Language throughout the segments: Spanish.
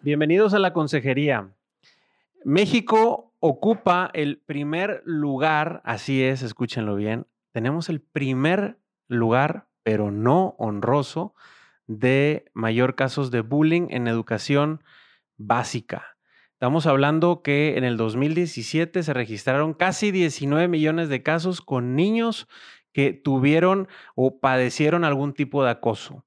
Bienvenidos a la consejería. México ocupa el primer lugar, así es, escúchenlo bien, tenemos el primer lugar, pero no honroso, de mayor casos de bullying en educación básica. Estamos hablando que en el 2017 se registraron casi 19 millones de casos con niños que tuvieron o padecieron algún tipo de acoso.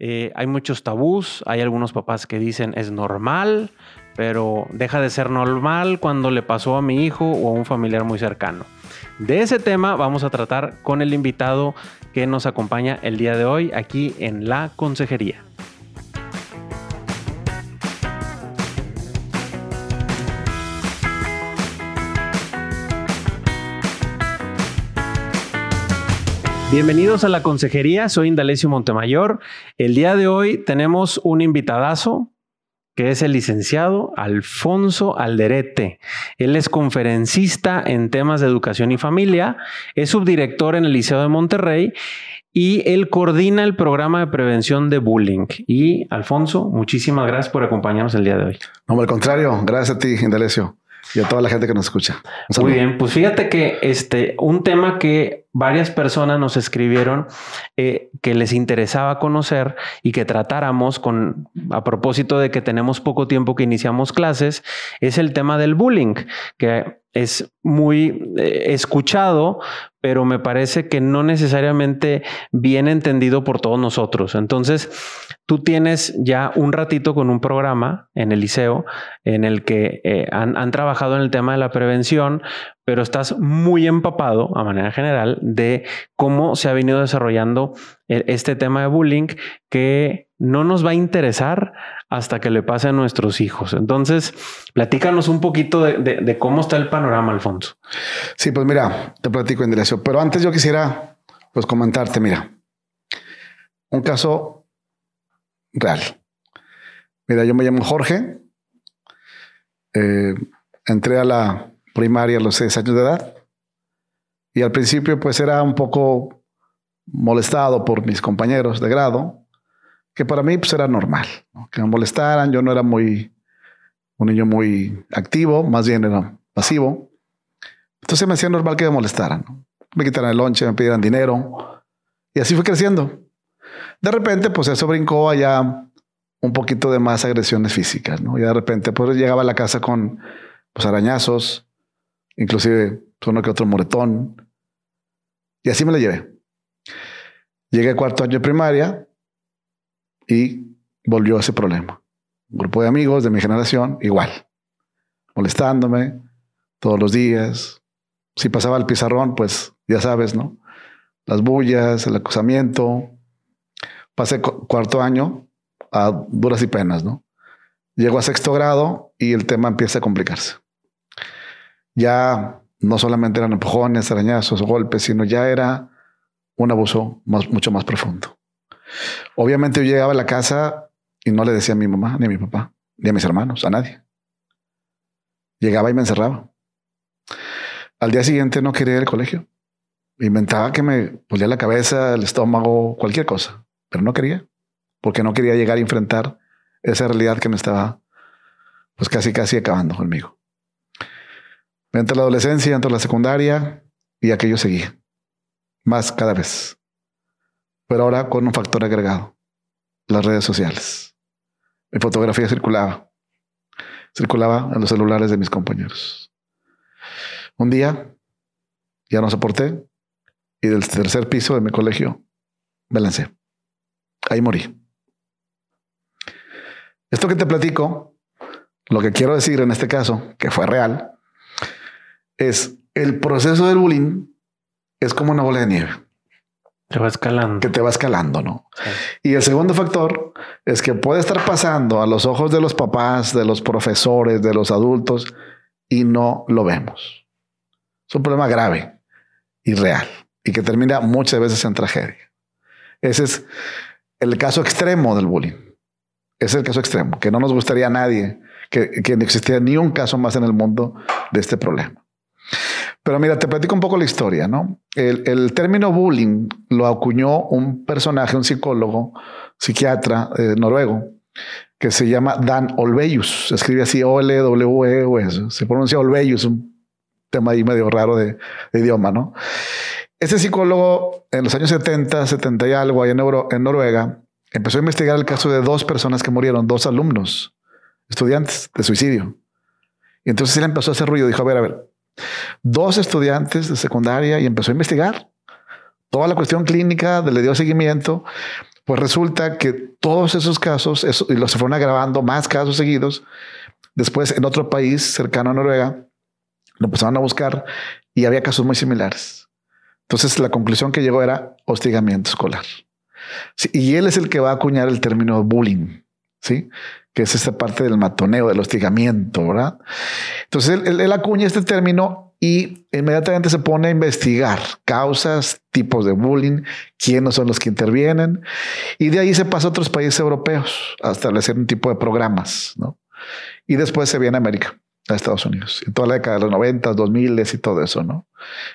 Eh, hay muchos tabús, hay algunos papás que dicen es normal, pero deja de ser normal cuando le pasó a mi hijo o a un familiar muy cercano. De ese tema vamos a tratar con el invitado que nos acompaña el día de hoy aquí en la consejería. Bienvenidos a la consejería, soy Indalecio Montemayor. El día de hoy tenemos un invitadazo que es el licenciado Alfonso Alderete. Él es conferencista en temas de educación y familia, es subdirector en el Liceo de Monterrey y él coordina el programa de prevención de bullying. Y Alfonso, muchísimas gracias por acompañarnos el día de hoy. No, al contrario, gracias a ti, Indalecio y a toda la gente que nos escucha. Muy bien, pues fíjate que este un tema que varias personas nos escribieron eh, que les interesaba conocer y que tratáramos con a propósito de que tenemos poco tiempo que iniciamos clases es el tema del bullying, que es muy eh, escuchado, pero me parece que no necesariamente bien entendido por todos nosotros. Entonces, tú tienes ya un ratito con un programa en el liceo en el que eh, han, han trabajado en el tema de la prevención, pero estás muy empapado a manera general de cómo se ha venido desarrollando e, este tema de bullying que no nos va a interesar hasta que le pase a nuestros hijos. Entonces, platícanos un poquito de, cómo está el panorama, Alfonso. Sí, pues mira, te platico en dirección, pero antes yo quisiera pues comentarte, mira, un caso real. Mira, yo me llamo Jorge, eh, entré a la primaria a los seis años de edad. Y al principio pues era un poco molestado por mis compañeros de grado, que para mí pues era normal, que me molestaran, yo no era muy, un niño muy activo, más bien era pasivo. Entonces me hacía normal que me molestaran, me quitaran el lonche, me pidieran dinero, y así fue creciendo. De repente pues eso brincó allá un poquito de más agresiones físicas. Y de repente pues llegaba a la casa con pues arañazos, inclusive uno que otro moretón. Y así me la llevé. Llegué a cuarto año de primaria y volvió ese problema. Un grupo de amigos de mi generación, igual, molestándome todos los días. Si pasaba el pizarrón, pues ya sabes, ¿no? Las bullas, el acosamiento. Pasé cuarto año a duras y penas, ¿no? Llego a sexto grado y el tema empieza a complicarse ya no solamente eran empujones, arañazos, golpes, sino ya era un abuso mucho más profundo. Obviamente yo llegaba a la casa y no le decía a mi mamá, ni a mi papá, ni a mis hermanos, a nadie. Llegaba y me encerraba. Al día siguiente no quería ir al colegio. Inventaba que me dolía la cabeza, el estómago, cualquier cosa, pero no quería, porque no quería llegar a enfrentar esa realidad que me estaba pues casi casi acabando conmigo. Entre la adolescencia, entre la secundaria y aquello seguía. Más cada vez. Pero ahora con un factor agregado. Las redes sociales. Mi fotografía circulaba. Circulaba en los celulares de mis compañeros. Un día ya no soporté y del tercer piso de mi colegio me lancé. Ahí morí. Esto que te platico, lo que quiero decir en este caso, que fue real, es el proceso del bullying es como una bola de nieve. Te va escalando. Que te va escalando, ¿no? Y el segundo factor es que puede estar pasando a los ojos de los papás, de los profesores, de los adultos y no lo vemos. Es un problema grave y real y que termina muchas veces en tragedia. Ese es el caso extremo del bullying. Ese es el caso extremo, que no nos gustaría a nadie que, que no existiera ni un caso más en el mundo de este problema. Pero mira, te platico un poco la historia, ¿no? El, término bullying lo acuñó un personaje, un psicólogo, psiquiatra eh, noruego, que se llama Dan Olveyus. Se escribe así O-L-W-E, -E, se pronuncia Olveyus, un tema ahí medio raro de, idioma, ¿no? Este psicólogo en los años 70, 70 y algo, ahí en, en Noruega, empezó a investigar el caso de dos personas que murieron, dos alumnos, estudiantes de suicidio. Y entonces él empezó a hacer ruido, dijo, a ver, a ver, dos estudiantes de secundaria y empezó a investigar toda la cuestión clínica, le dio seguimiento pues resulta que todos esos casos, y los se fueron agravando, más casos seguidos. Después, en otro país cercano a Noruega, lo empezaron a buscar y había casos muy similares. Entonces, la conclusión que llegó era hostigamiento escolar. y él es el que va a acuñar el término bullying, ¿sí? Que es esta parte del matoneo, del hostigamiento, ¿verdad? Entonces, él, acuña este término y inmediatamente se pone a investigar causas, tipos de bullying, quiénes son los que intervienen. Y de ahí se pasa a otros países europeos a establecer un tipo de programas. ¿no? Y después se viene a América, a Estados Unidos, en toda la década de los 90, 2000 y todo eso, ¿no?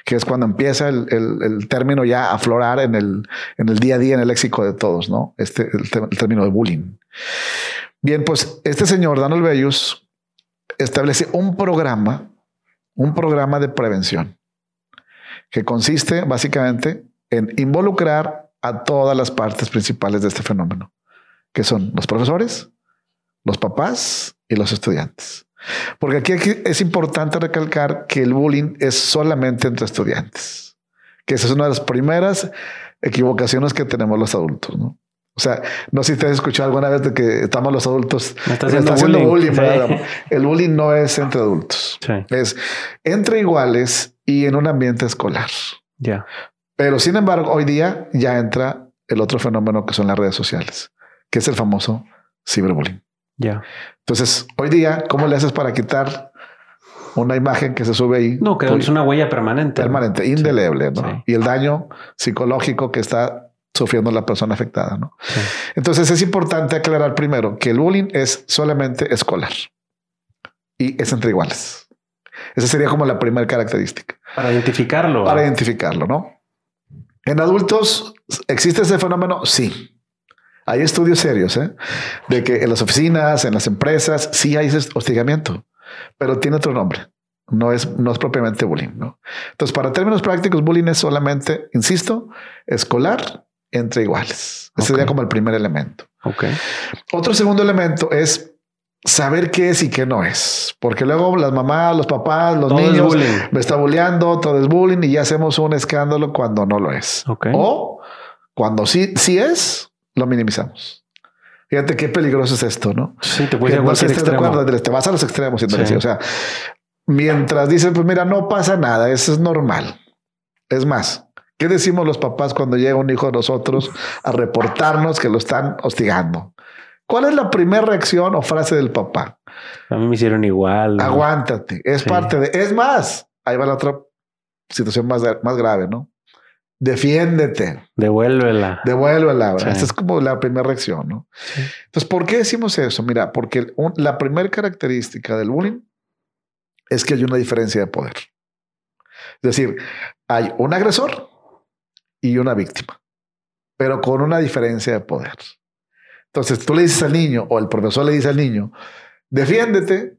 Que es cuando empieza el, término ya a aflorar en el, en el día a día, en el léxico de todos, ¿no? Este, el, término de bullying. Bien, pues este señor, Donald Bellus, establece un programa un programa de prevención que consiste básicamente en involucrar a todas las partes principales de este fenómeno, que son los profesores, los papás y los estudiantes. Porque aquí, es importante recalcar que el bullying es solamente entre estudiantes, que esa es una de las primeras equivocaciones que tenemos los adultos, ¿no? O sea, no sé si te has escuchado alguna vez de que estamos los adultos. está haciendo, bullying. El bullying no es entre adultos. Es entre iguales y en un ambiente escolar. Ya. Pero sin embargo, hoy día ya entra el otro fenómeno que son las redes sociales, que es el famoso ciberbullying. Ya. Entonces, hoy día, ¿cómo le haces para quitar una imagen que se sube ahí? No, que es una huella permanente. Permanente, indeleble, ¿no? Y el daño psicológico que está sufriendo la persona afectada. ¿no? Entonces es importante aclarar primero que el bullying es solamente escolar y es entre iguales. Esa sería como la primera característica. Para identificarlo. Para identificarlo, ¿no? En adultos, ¿existe ese fenómeno? Sí. Hay estudios serios ¿eh? de que en las oficinas, en las empresas, sí hay ese hostigamiento, pero tiene otro nombre. No es, no es propiamente bullying. ¿no? Entonces, para términos prácticos, bullying es solamente, insisto, escolar entre iguales. Ese sería como el primer elemento. Okay. Otro segundo elemento es saber qué es y qué no es. Porque luego las mamás, los papás, los niños me está bulleando, todo es bullying y ya hacemos un escándalo cuando no lo es. O cuando sí, sí es, lo minimizamos. Fíjate qué peligroso es esto, ¿no? Sí, te a no te vas a los extremos. O sea, mientras dicen, pues mira, no pasa nada, eso es normal. Es más, ¿Qué decimos los papás cuando llega un hijo de nosotros a reportarnos que lo están hostigando? ¿Cuál es la primera reacción o frase del papá? A mí me hicieron igual. Aguántate. Es parte de. Es más, ahí va la otra situación más, más grave, ¿no? Defiéndete. Devuélvela. Devuélvela. Esa es como la primera reacción, ¿no? Entonces, ¿por qué decimos eso? Mira, porque la primera característica del bullying es que hay una diferencia de poder. Es decir, hay un agresor y una víctima, pero con una diferencia de poder. Entonces tú le dices al niño o el profesor le dice al niño, defiéndete,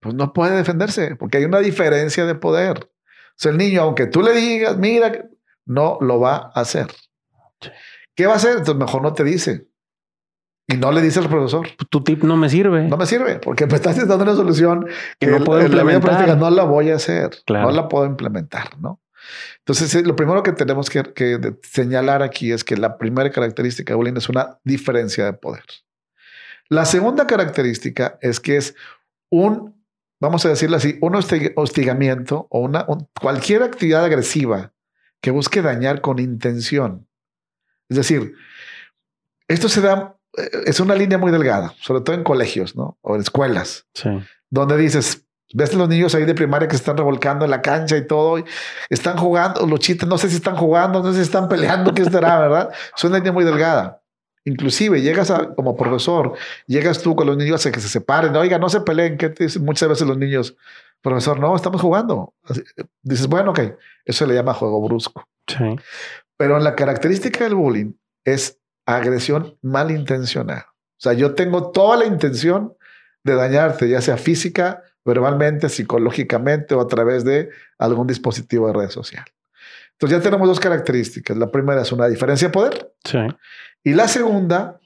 pues no puede defenderse porque hay una diferencia de poder. O sea, el niño, aunque tú le digas, mira, no lo va a hacer. ¿Qué va a hacer? Entonces mejor no te dice. Y no le dice al profesor. Tu tip no me sirve. No me sirve porque me estás dando una solución que, no puedo implementar. no la voy a hacer. No la puedo implementar, ¿no? Entonces, eh, lo primero que tenemos que, señalar aquí es que la primera característica de bullying es una diferencia de poder. La segunda característica es que es un, vamos a decirlo así, un hostigamiento o una, cualquier actividad agresiva que busque dañar con intención. Es decir, esto se da, eh, es una línea muy delgada, sobre todo en colegios, ¿no? O en escuelas, donde dices, Ves los niños ahí de primaria que se están revolcando en la cancha y todo. están jugando, los chistes, no sé si están jugando, no sé si están peleando, qué estará, ¿verdad? Es una línea muy delgada. Inclusive llegas a, como profesor, llegas tú con los niños a que se separen. Oiga, no se peleen. ¿Qué te dicen? Muchas veces los niños, profesor, no, estamos jugando. dices, bueno, ok, eso se le llama juego brusco. Sí. Pero la característica del bullying es agresión malintencionada. O sea, yo tengo toda la intención de dañarte, ya sea física, verbalmente, psicológicamente o a través de algún dispositivo de red social. Entonces ya tenemos dos características. La primera es una diferencia de poder. Sí. Y la segunda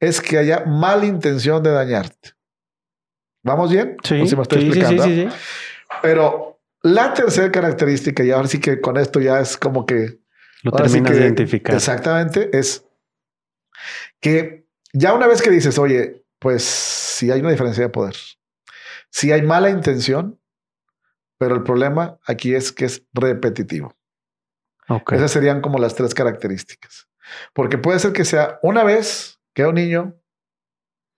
es que haya mala intención de dañarte. ¿Vamos bien? Sí, ¿O si me estoy sí, sí, explicando? sí. Pero la tercera característica, y ahora sí que con esto ya es como que... Lo terminas que- de identificar. Exactamente, es que ya una vez que dices, oye, pues si hay una diferencia de poder, si hay mala intención, pero el problema aquí es que es repetitivo. Ok. Esas serían como las tres características. Porque puede ser que sea una vez que un niño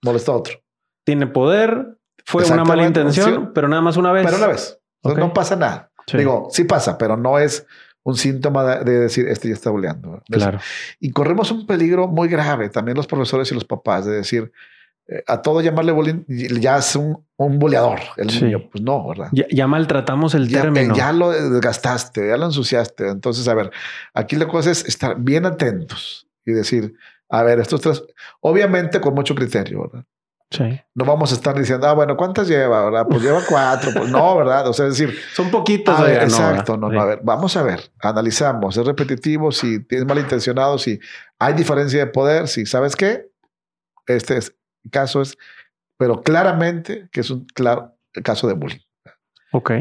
molestó a otro, Tiene poder, fue una mala intención, sí. pero nada más una vez. pero una vez. No pasa nada. Sí, Digo, sí pasa, pero no es un síntoma de, de decir, este ya está. ¿verdad? claro. Y corremos un peligro muy grave, también los profesores y los papás, de decir, a todo llamarle bullying, ya es un, un buleador el Sí. niño. Pues no, ¿verdad? Ya, ya maltratamos el Ya, término. ya lo desgastaste, ya lo ensuciaste. Entonces, a ver, aquí la cosa es estar bien atentos y decir, a ver, estos tres, obviamente con mucho criterio, ¿verdad? Sí. No vamos a estar diciendo, ah, bueno, ¿cuántas lleva? ¿verdad? Pues lleva cuatro. Pues no, ¿verdad? O sea, es decir, Son poquitos. a ver, no, exacto, no, ¿verdad? no, a Sí. ver, vamos a ver, analizamos, es repetitivo, si tienes malintencionado, si hay diferencia de poder, si sabes qué, este es, caso es, pero claramente que es un claro caso de bullying. Ok.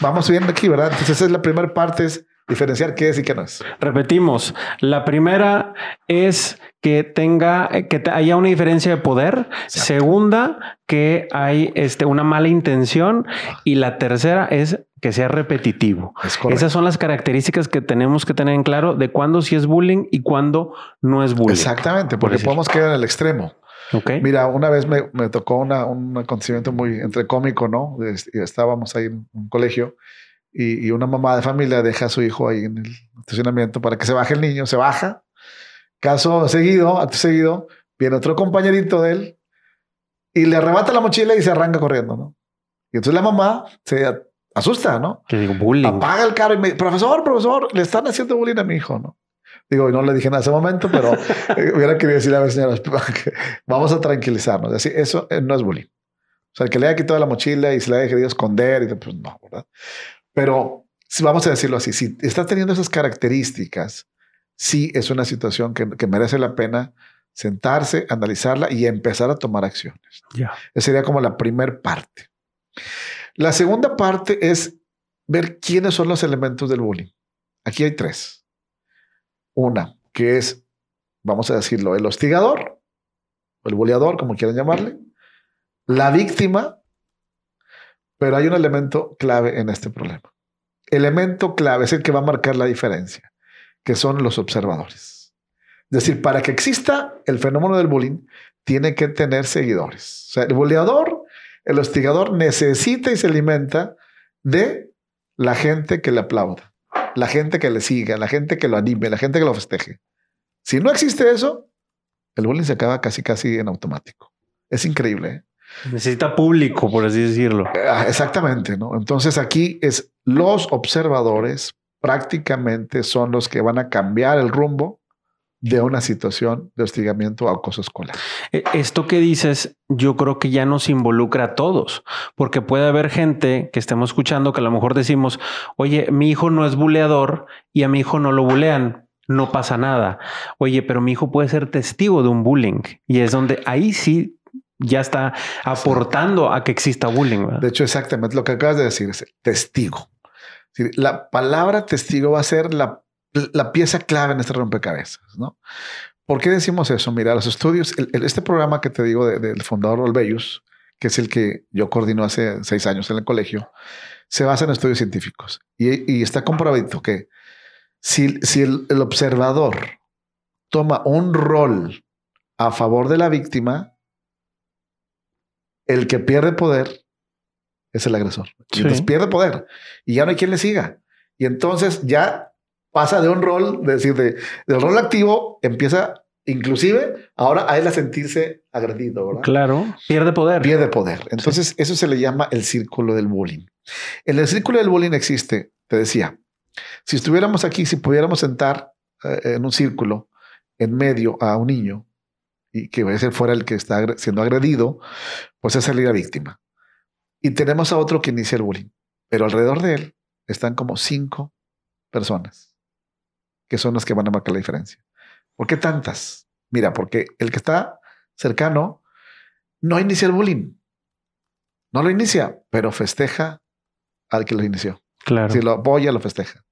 Vamos viendo aquí, ¿verdad? Entonces esa es la primera parte, es diferenciar qué es y qué no es. Repetimos. La primera es que tenga, eh, que haya una diferencia de poder. Segunda, que hay este, una mala intención. Y la tercera es que sea repetitivo. Es. Esas son las características que tenemos que tener en claro de cuándo sí es bullying y cuándo no es bullying. Exactamente, porque podemos quedar en el extremo. Ok. Mira, una vez me, me tocó una- un acontecimiento muy entre cómico, ¿no? Estábamos ahí en un colegio y, y una mamá de familia deja a su hijo ahí en el estacionamiento para que se baje el niño, se baja. Caso seguido, acto seguido, viene otro compañerito de él y le arrebata la mochila y se arranca corriendo, ¿no? Y entonces la mamá se asusta, ¿no? Que digo bullying. Apaga el carro y me dice, profesor, profesor, le están haciendo bullying a mi hijo, ¿no? Digo, no le dije en ese momento, pero eh, hubiera querido decirle a ver, señora, que vamos a tranquilizarnos. Así, eso eh, no es bullying. O sea, el que le haya quitado la mochila y se le haya querido esconder, y, pues no, ¿verdad? Pero vamos a decirlo así, si está teniendo esas características, sí es una situación que, que merece la pena sentarse, analizarla y empezar a tomar acciones. Ya. Esa sería como la primer parte. La segunda parte es ver quiénes son los elementos del bullying. Aquí hay tres. Una, que es, vamos a decirlo, el hostigador, o el bulleador, como quieran llamarle, la víctima, pero hay un elemento clave en este problema. Elemento clave es el que va a marcar la diferencia, que son los observadores. Es decir, para que exista el fenómeno del bullying, tiene que tener seguidores. O sea, el bulleador, el hostigador necesita y se alimenta de la gente que le aplauda, la gente que le siga, la gente que lo anime, la gente que lo festeje. Si no existe eso, el bullying se acaba casi casi en automático. Es increíble. ¿eh? Necesita público, por así decirlo. Ah, Exactamente, ¿no? Entonces aquí es los observadores prácticamente son los que van a cambiar el rumbo de una situación de hostigamiento o acoso escolar. Eh, Esto que dices, yo creo que ya nos involucra a todos, porque puede haber gente que estemos escuchando que a lo mejor decimos, oye, mi hijo no es buleador y a mi hijo no lo bulean. No pasa nada. Oye, pero mi hijo puede ser testigo de un bullying y es donde ahí sí ya está aportando a que exista bullying. ¿verdad? De hecho, exactamente lo que acabas de decir es testigo. La palabra testigo va a ser la, la pieza clave en este rompecabezas, ¿no? ¿Por qué decimos eso? Mira, los estudios, el- el- este programa que te digo de- del fundador Olveyus, que es el que yo coordino hace seis años en el colegio, se basa en estudios científicos y, y está comprobado que si, si el, el observador toma un rol a favor de la víctima, el que pierde poder es el agresor. Sí. entonces pierde poder y ya no hay quien le siga. Y entonces ya pasa de un rol, de decir, de, del rol activo, empieza inclusive ahora a él a sentirse agredido, ¿verdad? Claro, pierde poder. Pierde poder. Entonces eso se le llama el círculo del bullying. En el círculo del bullying existe, te decía, si estuviéramos aquí, si pudiéramos sentar eh, en un círculo en medio a un niño y que a ser fuera el que está siendo agredido, pues es salir a víctima. Y tenemos a otro que inicia el bullying, pero alrededor de él están como cinco personas que son las que van a marcar la diferencia. ¿Por qué tantas? Mira, porque el que está cercano no inicia el bullying. No lo inicia, pero festeja al que lo inició. Claro. Si lo apoya, lo festeja.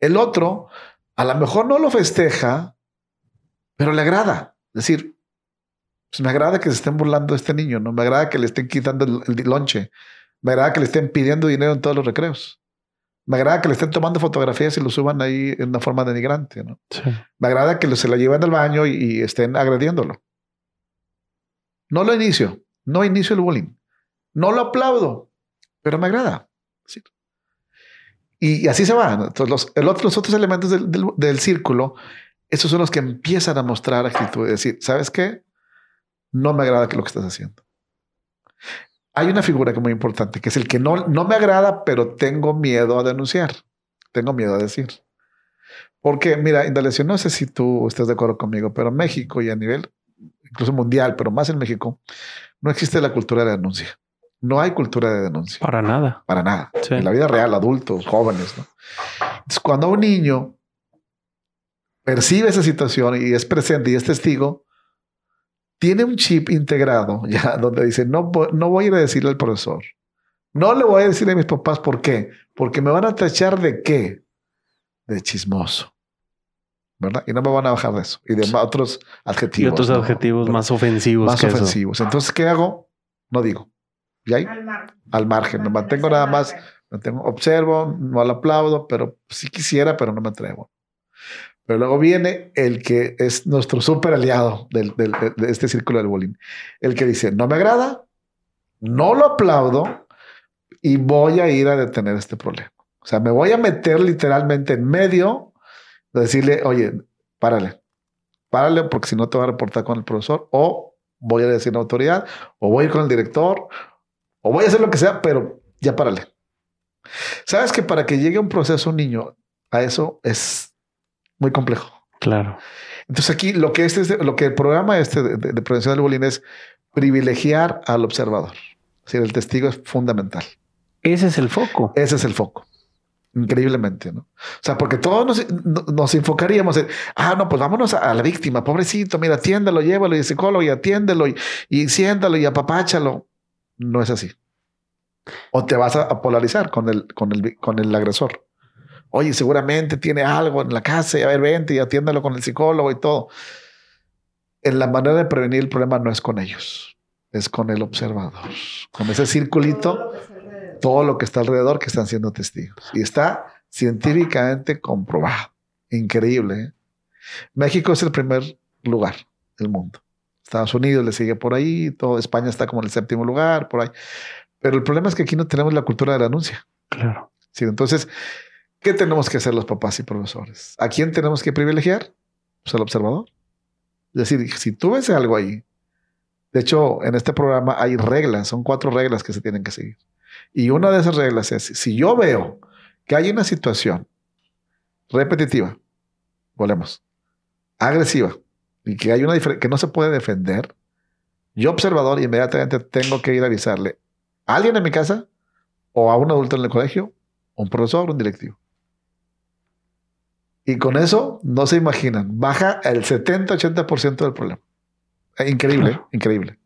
El otro, a lo mejor no lo festeja, pero le agrada. Es decir, pues me agrada que se estén burlando de este niño, ¿no? Me agrada que le estén quitando el, el lonche. Me agrada que le estén pidiendo dinero en todos los recreos. Me agrada que le estén tomando fotografías y lo suban ahí en una forma denigrante, ¿no? Sí. Me agrada que se la lleven al baño y, y estén agrediéndolo. No lo inicio, no inicio el bullying. No lo aplaudo, pero me agrada. Sí. Y, y así se va. Entonces, los, el otro- los otros elementos del, del- del círculo, esos son los que empiezan a mostrar actitud. Es decir, ¿sabes qué? No me agrada que lo que estás haciendo. Hay una figura que es muy importante, que es el que no, no me agrada, pero tengo miedo a denunciar. Tengo miedo a decir. Porque, mira, Indalecio, no sé si tú estás de acuerdo conmigo, pero en México y a nivel incluso mundial, pero más en México, no existe la cultura de denuncia. No hay cultura de denuncia. Para nada. Para nada. Sí. En la vida real, adultos, jóvenes. ¿no? Entonces, cuando un niño percibe esa situación y es presente y es testigo, tiene un chip integrado ya donde dice, no, no voy a ir a decirle al profesor. No le voy a decir a mis papás por qué. Porque me van a tachar de qué? De chismoso. ¿Verdad? Y no me van a bajar de eso. Y de Sí. otros adjetivos. Y otros ¿no? adjetivos ¿Verdad? más ofensivos más que eso. ofensivos. Entonces, ¿qué hago? No digo. ¿Y ahí? Al margen. Al margen. Me mantengo nada más. Me tengo, observo, no lo aplaudo, pero sí quisiera, pero no me atrevo. Pero luego viene el que es nuestro súper aliado de, este círculo del bullying. El que dice, no me agrada, no lo aplaudo y voy a ir a detener este problema. O sea, me voy a meter literalmente en medio de decirle, oye, párale, párale porque si no te va a reportar con el profesor o voy a decir a la autoridad o voy a ir con el director o voy a hacer lo que sea, pero ya párale. Sabes que para que llegue un proceso un niño a eso es muy complejo. Claro. Entonces aquí lo que este, lo que el programa este de, de- de prevención del bullying es privilegiar al observador. Es decir, el testigo es fundamental. Ese es el foco. Ese es el foco. Increíblemente, ¿no? O sea, porque todos nos, no- nos enfocaríamos en, ah, no, pues vámonos a, a la víctima, pobrecito, mira, atiéndelo, llévalo y psicólogo y atiéndelo y, y siéntalo y apapáchalo. No es así. O te vas a, a polarizar con el, con, el, con el agresor. Oye, seguramente tiene algo en la casa y a ver, vente y atiéndalo con el psicólogo y todo. En la manera de prevenir el problema no es con ellos, es con el observador, con ese circulito Todo lo que está alrededor. todo lo que está alrededor que están siendo testigos. Y está científicamente comprobado. Increíble. ¿eh? México es el primer lugar del mundo. Estados Unidos le sigue por ahí, todo España está como en el séptimo lugar, por ahí. Pero el problema es que aquí no tenemos la cultura de la anuncia. Claro. Sí, entonces, ¿qué tenemos que hacer los papás y profesores? ¿A quién tenemos que privilegiar? Pues al observador. Es decir, si tú ves algo ahí, de hecho, en este programa hay reglas, son cuatro reglas que se tienen que seguir. Y una de esas reglas es, si yo veo que hay una situación repetitiva, volvemos, agresiva, y que hay una que no se puede defender, yo observador inmediatamente tengo que ir a avisarle a alguien en mi casa o a un adulto en el colegio, un profesor, un directivo. Y con eso, no se imaginan, baja el 70-80% del problema. Eh, Increíble, Claro. increíble.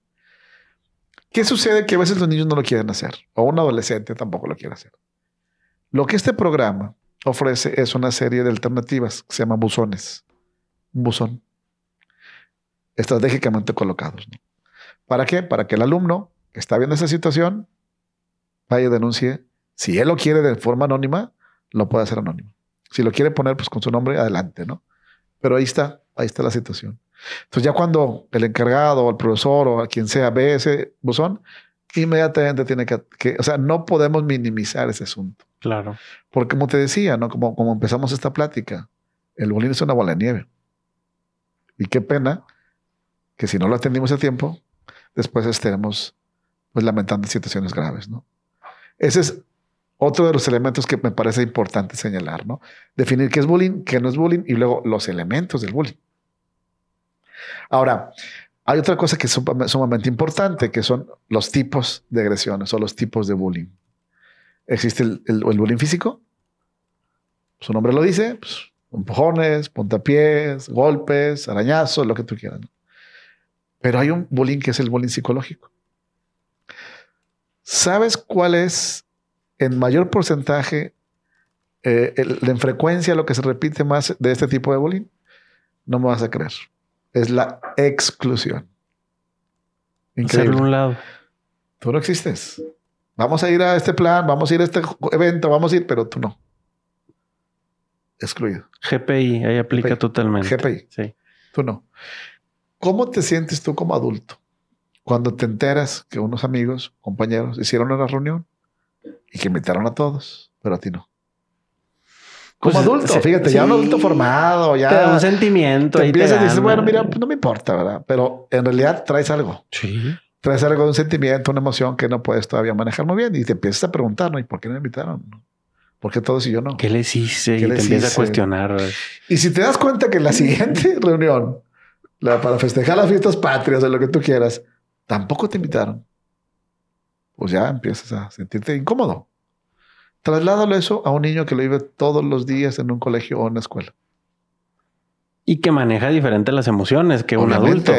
¿Qué sucede? Que a veces los niños no lo quieren hacer, o un adolescente tampoco lo quiere hacer. Lo que este programa ofrece es una serie de alternativas que se llaman buzones. Un buzón. Estratégicamente colocados. ¿no? ¿Para qué? Para que el alumno que está viendo esa situación vaya y denuncie. Si él lo quiere de forma anónima, lo puede hacer anónimo. Si lo quiere poner pues con su nombre, adelante, ¿no? Pero ahí está, ahí está la situación. Entonces ya cuando el encargado o el profesor o a quien sea ve ese buzón, inmediatamente tiene que, que- o sea, no podemos minimizar ese asunto. Claro. Porque como te decía, ¿no? Como, como empezamos esta plática, el bullying es una bola de nieve. Y qué pena que si no lo atendimos a tiempo, después estemos pues lamentando situaciones graves, ¿no? Ese es otro de los elementos que me parece importante señalar, ¿no? Definir qué es bullying, qué no es bullying y luego los elementos del bullying. Ahora, Hay otra cosa que es sumamente importante, que son los tipos de agresiones o los tipos de bullying. Existe el, bullying físico. Su nombre lo dice. Pues, empujones, puntapiés, golpes, arañazos, lo que tú quieras. Pero hay un bullying que es el bullying psicológico. ¿Sabes cuál es en mayor porcentaje, eh, en frecuencia, lo que se repite más de este tipo de bullying? No me vas a creer. Es la exclusión. Increíble. un lado. Tú no existes. Vamos a ir a este plan, vamos a ir a este evento, vamos a ir, pero tú no. Excluido. GPI, ahí aplica totalmente. GPI. Sí. Tú no. ¿Cómo te sientes tú como adulto cuando te enteras que unos amigos, compañeros, hicieron una reunión y que invitaron a todos, pero a ti no? Como pues, adulto, fíjate, ya un adulto formado, ya. Te da un sentimiento. Te empiezas y dices, bueno, mira, pues, no me importa, ¿verdad? Pero en realidad traes algo. Sí. Traes algo de un sentimiento, una emoción que no puedes todavía manejar muy bien y te empiezas a preguntar, ¿no? ¿Y por qué no me invitaron? ¿Por qué todos y yo no? ¿Qué les hice? y te empiezas a cuestionar. Y si te das cuenta que en la siguiente reunión, para festejar las fiestas patrias o lo que tú quieras, tampoco te invitaron, pues ya empiezas a sentirte incómodo. Trasládalo eso a un niño que lo vive todos los días en un colegio o en una escuela. Y que maneja diferente las emociones que un adulto.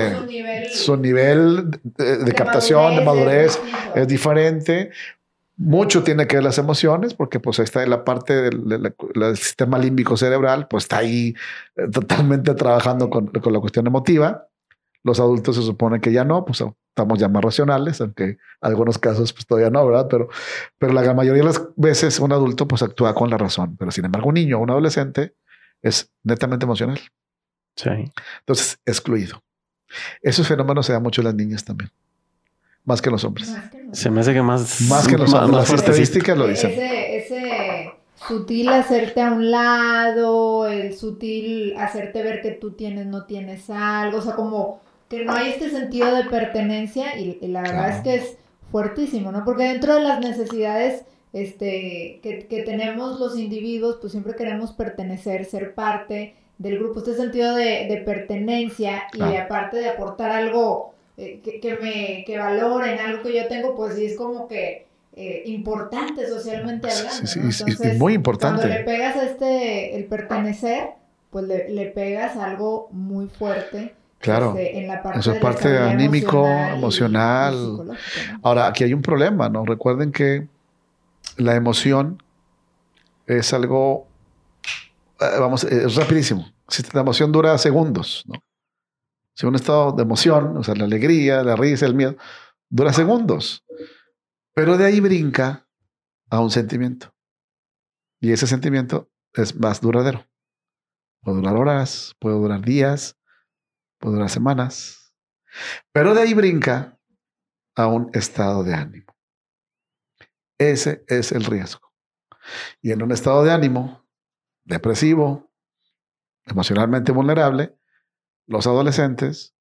Su nivel, de, captación, de madurez es diferente. Mucho tiene que ver las emociones, porque pues está en la parte del, sistema límbico cerebral, pues está ahí eh, totalmente trabajando con, la cuestión emotiva. Los adultos se supone que ya no, pues estamos ya más racionales, aunque en algunos casos pues todavía no, ¿verdad? Pero, pero la gran mayoría de las veces un adulto pues actúa con la razón, pero sin embargo un niño o un adolescente es netamente emocional. Sí. Entonces, excluido. Esos fenómenos se dan mucho en las niñas también. Más que en los hombres. Se me hace que más... Más que en los hombres. las estadísticas lo dicen. Ese, ese sutil hacerte a un lado, el sutil hacerte ver que tú tienes, no tienes algo, o sea, como que no hay este sentido de pertenencia y, la verdad es que es fuertísimo, ¿no? Porque dentro de las necesidades este, que, que tenemos los individuos, pues siempre queremos pertenecer, ser parte del grupo, este sentido de, de pertenencia y aparte de aportar algo eh, que, me que valoren, algo que yo tengo, pues sí es como que eh, importante socialmente hablando. Sí, sí, es muy importante. Cuando le pegas a este, el pertenecer, pues le, le pegas algo muy fuerte. Claro, este, en la parte eso es parte anímico, emocional. Ahora, aquí hay un problema, ¿no? Recuerden que la emoción es algo, eh, vamos, es rapidísimo. La emoción dura segundos, ¿no? Si un estado de emoción, o sea, la alegría, la risa, el miedo, dura segundos. Pero de ahí brinca a un sentimiento. Y ese sentimiento es más duradero. Puede durar horas, puede durar días, puede durar semanas. Pero de ahí brinca a un estado de ánimo. Ese es el riesgo. Y en un estado de ánimo depresivo, emocionalmente vulnerable, los adolescentes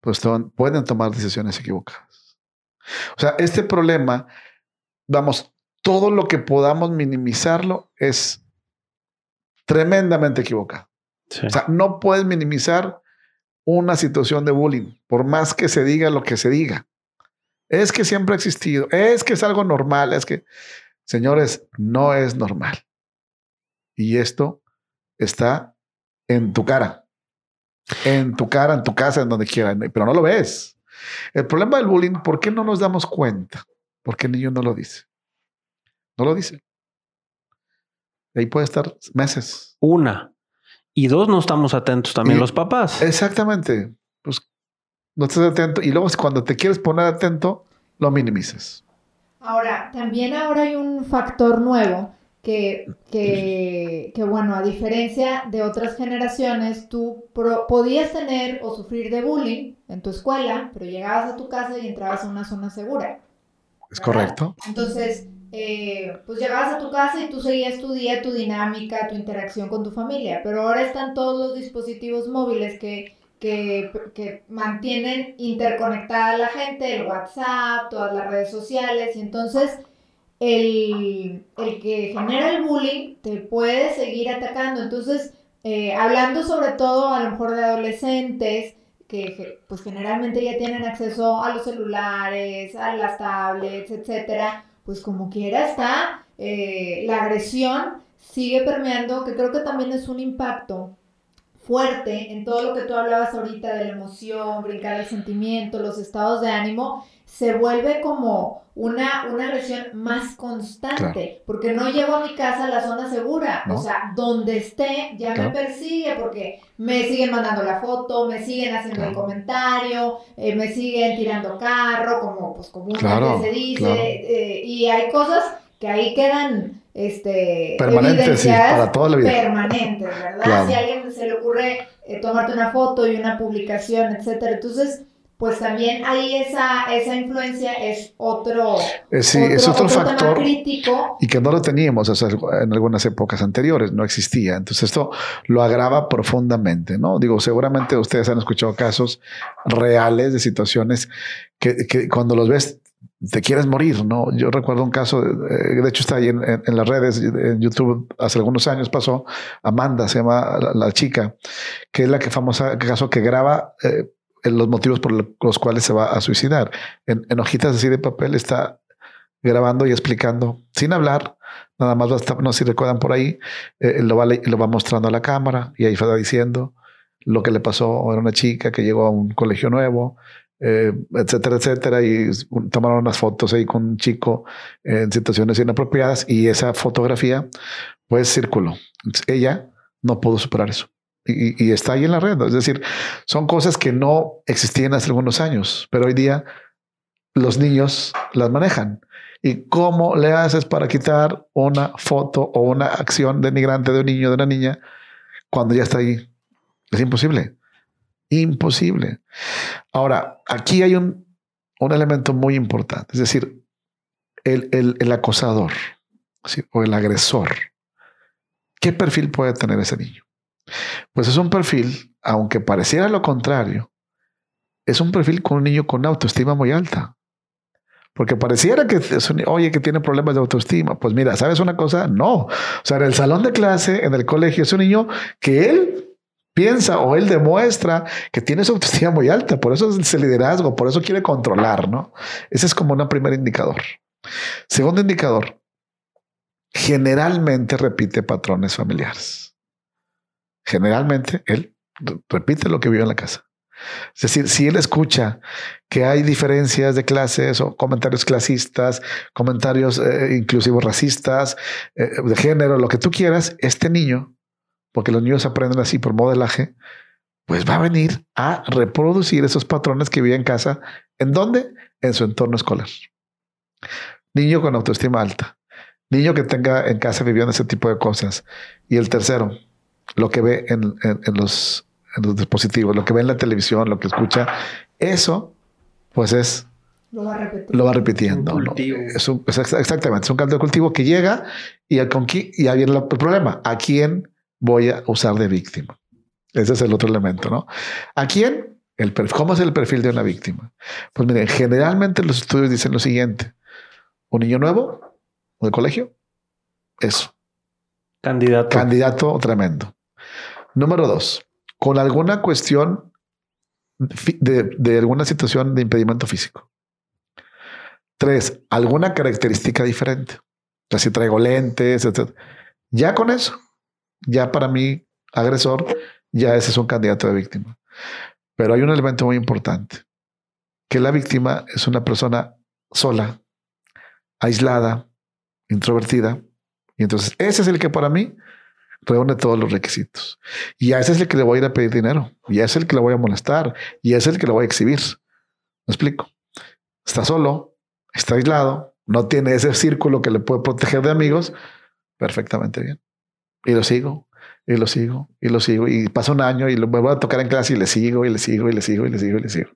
pues pueden tomar decisiones equivocadas. O sea, este problema, vamos, todo lo que podamos minimizarlo es tremendamente equivocado. O sea, no puedes minimizar una situación de bullying, por más que se diga lo que se diga. Es que siempre ha existido, es que es algo normal, es que, señores, no es normal. Y esto está en tu cara en tu cara, en tu casa, en donde quiera, pero no lo ves. El problema del bullying, ¿por qué no nos damos cuenta? Porque el niño no lo dice. No lo dice. Ahí puede estar meses. Una. Y dos, no estamos atentos también los papás. Exactamente. Pues no estás atento. Y luego cuando te quieres poner atento, lo minimizas. Ahora, también ahora hay un factor nuevo que, que, que, bueno, a diferencia de otras generaciones, tú podías tener o sufrir de bullying en tu escuela, pero llegabas a tu casa y entrabas a una zona segura. Es correcto. Entonces, eh, pues llegabas a tu casa y tú seguías tu día, tu dinámica, tu interacción con tu familia, pero ahora están todos los dispositivos móviles que, que, que mantienen interconectada a la gente, el WhatsApp, todas las redes sociales, y entonces el, que genera el bullying te puede seguir atacando. Entonces, eh, hablando sobre todo a lo mejor de adolescentes, que pues generalmente ya tienen acceso a los celulares, a las tablets, etcétera, pues como quiera está eh, la agresión sigue permeando, que creo que también es un impacto fuerte en todo lo que tú hablabas ahorita de la emoción, brincar el sentimiento, los estados de ánimo, se vuelve como una, una agresión más constante, porque no llego a mi casa a la zona segura, o sea, donde esté ya me persigue, porque me siguen mandando la foto, me siguen haciendo el comentario, eh, me siguen tirando carro, como pues comúnmente se dice, eh, y hay cosas que ahí quedan este, permanentes, para toda la vida. Permanentes, ¿verdad? Si a alguien se le ocurre eh, tomarte una foto y una publicación, etcétera, entonces pues también ahí esa, esa influencia es otro, eh, es otro, factor crítico. Y que no lo teníamos en algunas épocas anteriores, no existía. Entonces esto lo agrava profundamente, ¿no? Digo, seguramente ustedes han escuchado casos reales de situaciones que, que cuando los ves te quieres morir, ¿no? Yo recuerdo un caso, de hecho está ahí en, las redes, en YouTube, hace algunos años pasó, Amanda se llama la, chica, que es la que famosa caso que graba eh, los motivos por los cuales se va a suicidar. En, hojitas así de papel está grabando y explicando, sin hablar, nada más va a estar, no sé si recuerdan por ahí, eh, lo, va, lo va mostrando a la cámara y ahí va diciendo lo que le pasó. Era una chica que llegó a un colegio nuevo, eh, etcétera, etcétera, y tomaron unas fotos ahí con un chico en situaciones inapropiadas y esa fotografía pues circuló. ella no pudo superar eso y, está ahí en la red. Es decir, son cosas que no existían hace algunos años, pero hoy día los niños las manejan. ¿Y cómo le haces para quitar una foto o una acción denigrante de un niño, de una niña, cuando ya está ahí? Es imposible. Imposible. Ahora, aquí hay un, un elemento muy importante, es decir, el, el, el acosador o el agresor. ¿Qué perfil puede tener ese niño? Pues es un perfil, aunque pareciera lo contrario, es un perfil con un niño con autoestima muy alta. Porque pareciera que es un, oye, que tiene problemas de autoestima. Pues mira, ¿sabes una cosa? No. O sea, en el salón de clase, en el colegio, es un niño que él piensa o él demuestra que tiene su autoestima muy alta. Por eso es ese liderazgo, por eso quiere controlar, ¿no? Ese es como un primer indicador. Segundo indicador, generalmente repite patrones familiares generalmente él repite lo que vio en la casa. Es decir, si él escucha que hay diferencias de clases o comentarios clasistas, comentarios eh, inclusivos racistas, eh, de género, lo que tú quieras, este niño, porque los niños aprenden así por modelaje, pues va a venir a reproducir esos patrones que vive en casa. ¿En dónde? En su entorno escolar. Niño con autoestima alta. Niño que tenga en casa viviendo ese tipo de cosas. Y el tercero, lo que ve en, los, dispositivos, lo que ve en la televisión, lo que escucha, eso pues es... Lo va, repitiendo. Es un, exactamente, es un caldo de cultivo que llega y, con, y ahí viene el problema. ¿A quién voy a usar de víctima? Ese es el otro elemento, ¿no? ¿A quién? El, ¿Cómo es el perfil de una víctima? Pues miren, generalmente los estudios dicen lo siguiente. Un niño nuevo de colegio, eso. Candidato. Candidato tremendo. Número dos, con alguna cuestión de, alguna situación de impedimento físico. Tres, alguna característica diferente. O si traigo lentes, etc. Ya con eso, ya para mí, agresor, ya ese es un candidato de víctima. Pero hay un elemento muy importante, que la víctima es una persona sola, aislada, introvertida. Y entonces ese es el que para mí reúne todos los requisitos. Y a ese es el que le voy a ir a pedir dinero. Y es el que le voy a molestar. Y es el que le voy a exhibir. ¿Me explico? Está solo, está aislado, no tiene ese círculo que le puede proteger de amigos. Perfectamente bien. Y lo sigo, y lo sigo, y lo sigo. Y pasa un año y lo vuelvo a tocar en clase y le sigo, y le sigo, y le sigo, y le sigo, y le sigo.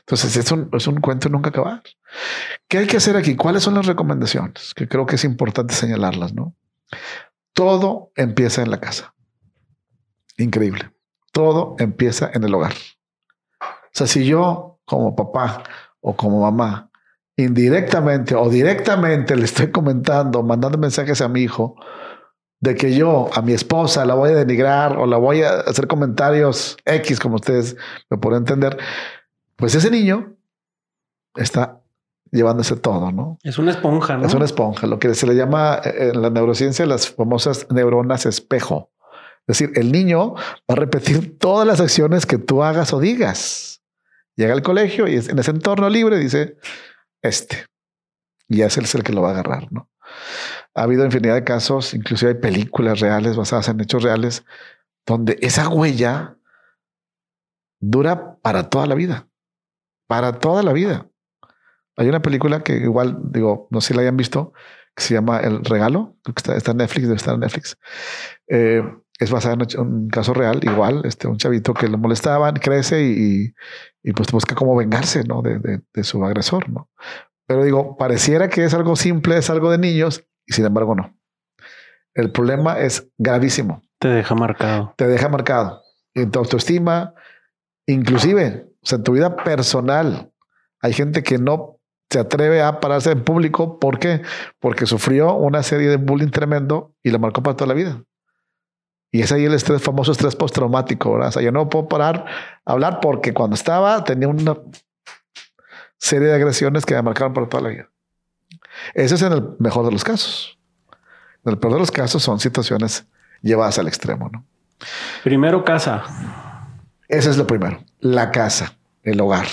Entonces es un, es un cuento nunca acabar. ¿Qué hay que hacer aquí? ¿Cuáles son las recomendaciones? Que creo que es importante señalarlas, ¿no? Todo empieza en la casa. Increíble. Todo empieza en el hogar. O sea, si yo como papá o como mamá, indirectamente o directamente le estoy comentando, mandando mensajes a mi hijo, de que yo a mi esposa la voy a denigrar o la voy a hacer comentarios X, como ustedes me pueden entender, pues ese niño está llevándose todo, ¿no? Es una esponja, ¿no? Es una esponja, lo que se le llama eh, en la neurociencia las famosas neuronas espejo. Es decir, el niño va a repetir todas las acciones que tú hagas o digas. Llega al colegio y en ese entorno libre dice, este. Y es el que lo va a agarrar, ¿no? Ha habido infinidad de casos, inclusive hay películas reales basadas en hechos reales, donde esa huella dura para toda la vida. Para toda la vida. Hay una película que igual, digo, no sé si la hayan visto, que se llama El Regalo, que está, está en Netflix, debe estar en Netflix. Eh, es basada en un caso real, igual, este, un chavito que lo molestaban, crece y, y pues busca cómo vengarse, ¿no? De, de, de, su agresor, ¿no? Pero digo, pareciera que es algo simple, es algo de niños, y sin embargo no. El problema es gravísimo. Te deja marcado. Te deja marcado. En tu autoestima, inclusive, o sea, en tu vida personal, hay gente que no se atreve a pararse en público. ¿Por qué? Porque sufrió una serie de bullying tremendo y lo marcó para toda la vida. Y es ahí el estrés, famoso estrés postraumático, ¿verdad? O sea, yo no puedo parar a hablar porque cuando estaba tenía una serie de agresiones que me marcaron para toda la vida. Ese es en el mejor de los casos. En el peor de los casos son situaciones llevadas al extremo, ¿no? Primero casa. Ese es lo primero. La casa, el hogar.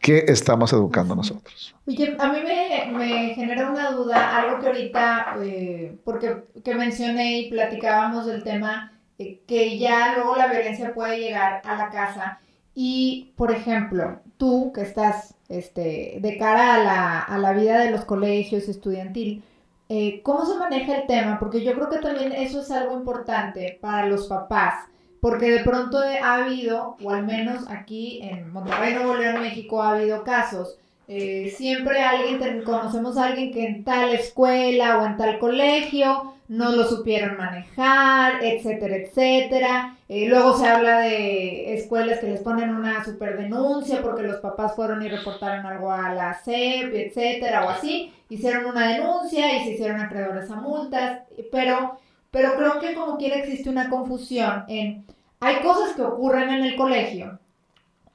¿Qué estamos educando nosotros? Oye, a mí me, me genera una duda, algo que ahorita, eh, porque que mencioné y platicábamos del tema, eh, que ya luego la violencia puede llegar a la casa. Y, por ejemplo, tú que estás este, de cara a la, a la vida de los colegios estudiantil, eh, ¿cómo se maneja el tema? Porque yo creo que también eso es algo importante para los papás, porque de pronto ha habido, o al menos aquí en Monterrey, Nuevo León, México, ha habido casos eh, siempre alguien, conocemos a alguien que en tal escuela o en tal colegio no lo supieron manejar, etcétera, etcétera. Eh, luego se habla de escuelas que les ponen una super denuncia porque los papás fueron y reportaron algo a la SEP, etcétera, o así. Hicieron una denuncia y se hicieron acreedores a multas, pero, pero creo que como quiera existe una confusión en, hay cosas que ocurren en el colegio,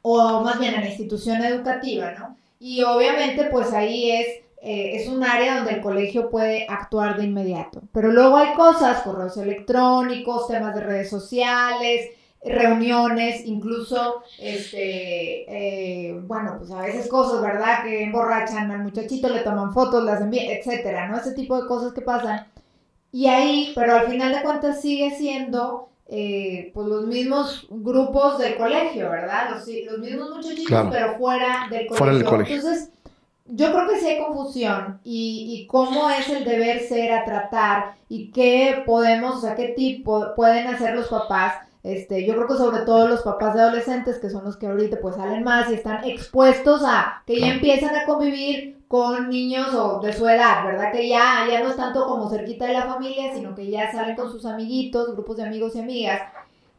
o más bien en la institución educativa, ¿no? Y obviamente pues ahí es, eh, es un área donde el colegio puede actuar de inmediato. Pero luego hay cosas, correos electrónicos, temas de redes sociales, reuniones, incluso, este, eh, bueno, pues a veces cosas, ¿verdad? Que emborrachan al muchachito, le toman fotos, las envían, etcétera, ¿no? Ese tipo de cosas que pasan. Y ahí, pero al final de cuentas sigue siendo eh, pues los mismos grupos del colegio, ¿verdad? Los, los mismos muchachitos, pero fuera del colegio. Entonces, yo creo que sí hay confusión y, y, cómo es el deber ser a tratar y qué podemos, o sea, qué tipo pueden hacer los papás este, yo creo que sobre todo los papás de adolescentes, que son los que ahorita pues salen más y están expuestos a que ya empiezan a convivir con niños o de su edad, ¿verdad? Que ya, ya no es tanto como cerquita de la familia, sino que ya salen con sus amiguitos, grupos de amigos y amigas,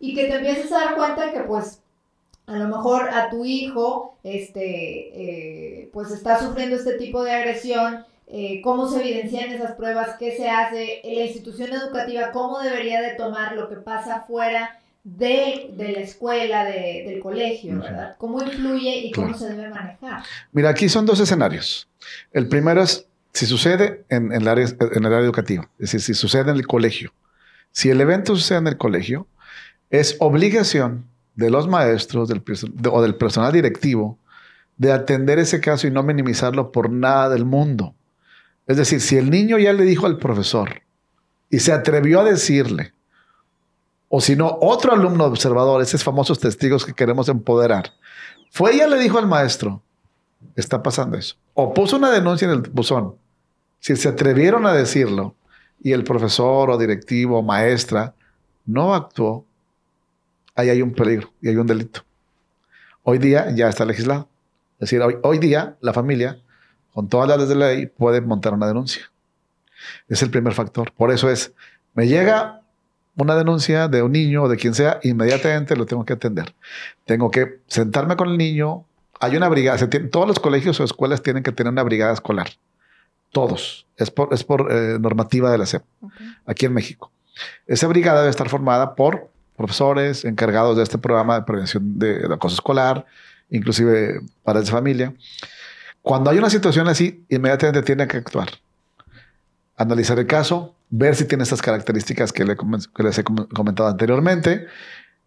y que te empiezas a dar cuenta que pues a lo mejor a tu hijo, este, eh, pues está sufriendo este tipo de agresión, eh, cómo se evidencian esas pruebas, qué se hace, la institución educativa, cómo debería de tomar lo que pasa fuera de, de la escuela, de, del colegio, ¿verdad? ¿Cómo influye y cómo se debe manejar? Mira, aquí son dos escenarios. El primero es si sucede en, en, el área, en el área educativa, es decir, si sucede en el colegio. Si el evento sucede en el colegio, es obligación de los maestros del, o del personal directivo de atender ese caso y no minimizarlo por nada del mundo. Es decir, si el niño ya le dijo al profesor y se atrevió a decirle, o si no, otro alumno observador, esos famosos testigos que queremos empoderar, fue ella le dijo al maestro, está pasando eso. O puso una denuncia en el buzón. Si se atrevieron a decirlo y el profesor o directivo o maestra no actuó, ahí hay un peligro y hay un delito. Hoy día ya está legislado. Es decir, hoy, hoy día la familia, con todas las leyes de la ley, puede montar una denuncia. Es el primer factor. Por eso es, me llega una denuncia de un niño o de quien sea, inmediatamente lo tengo que atender. Tengo que sentarme con el niño. Hay una brigada, todos los colegios o escuelas tienen que tener una brigada escolar. Todos. Es por, es por eh, normativa de la SEP, aquí en México. Esa brigada debe estar formada por profesores encargados de este programa de prevención de, acoso escolar, inclusive padres de familia. Cuando hay una situación así, inmediatamente tienen que actuar. Analizar el caso, ver si tiene estas características que, que les he comentado anteriormente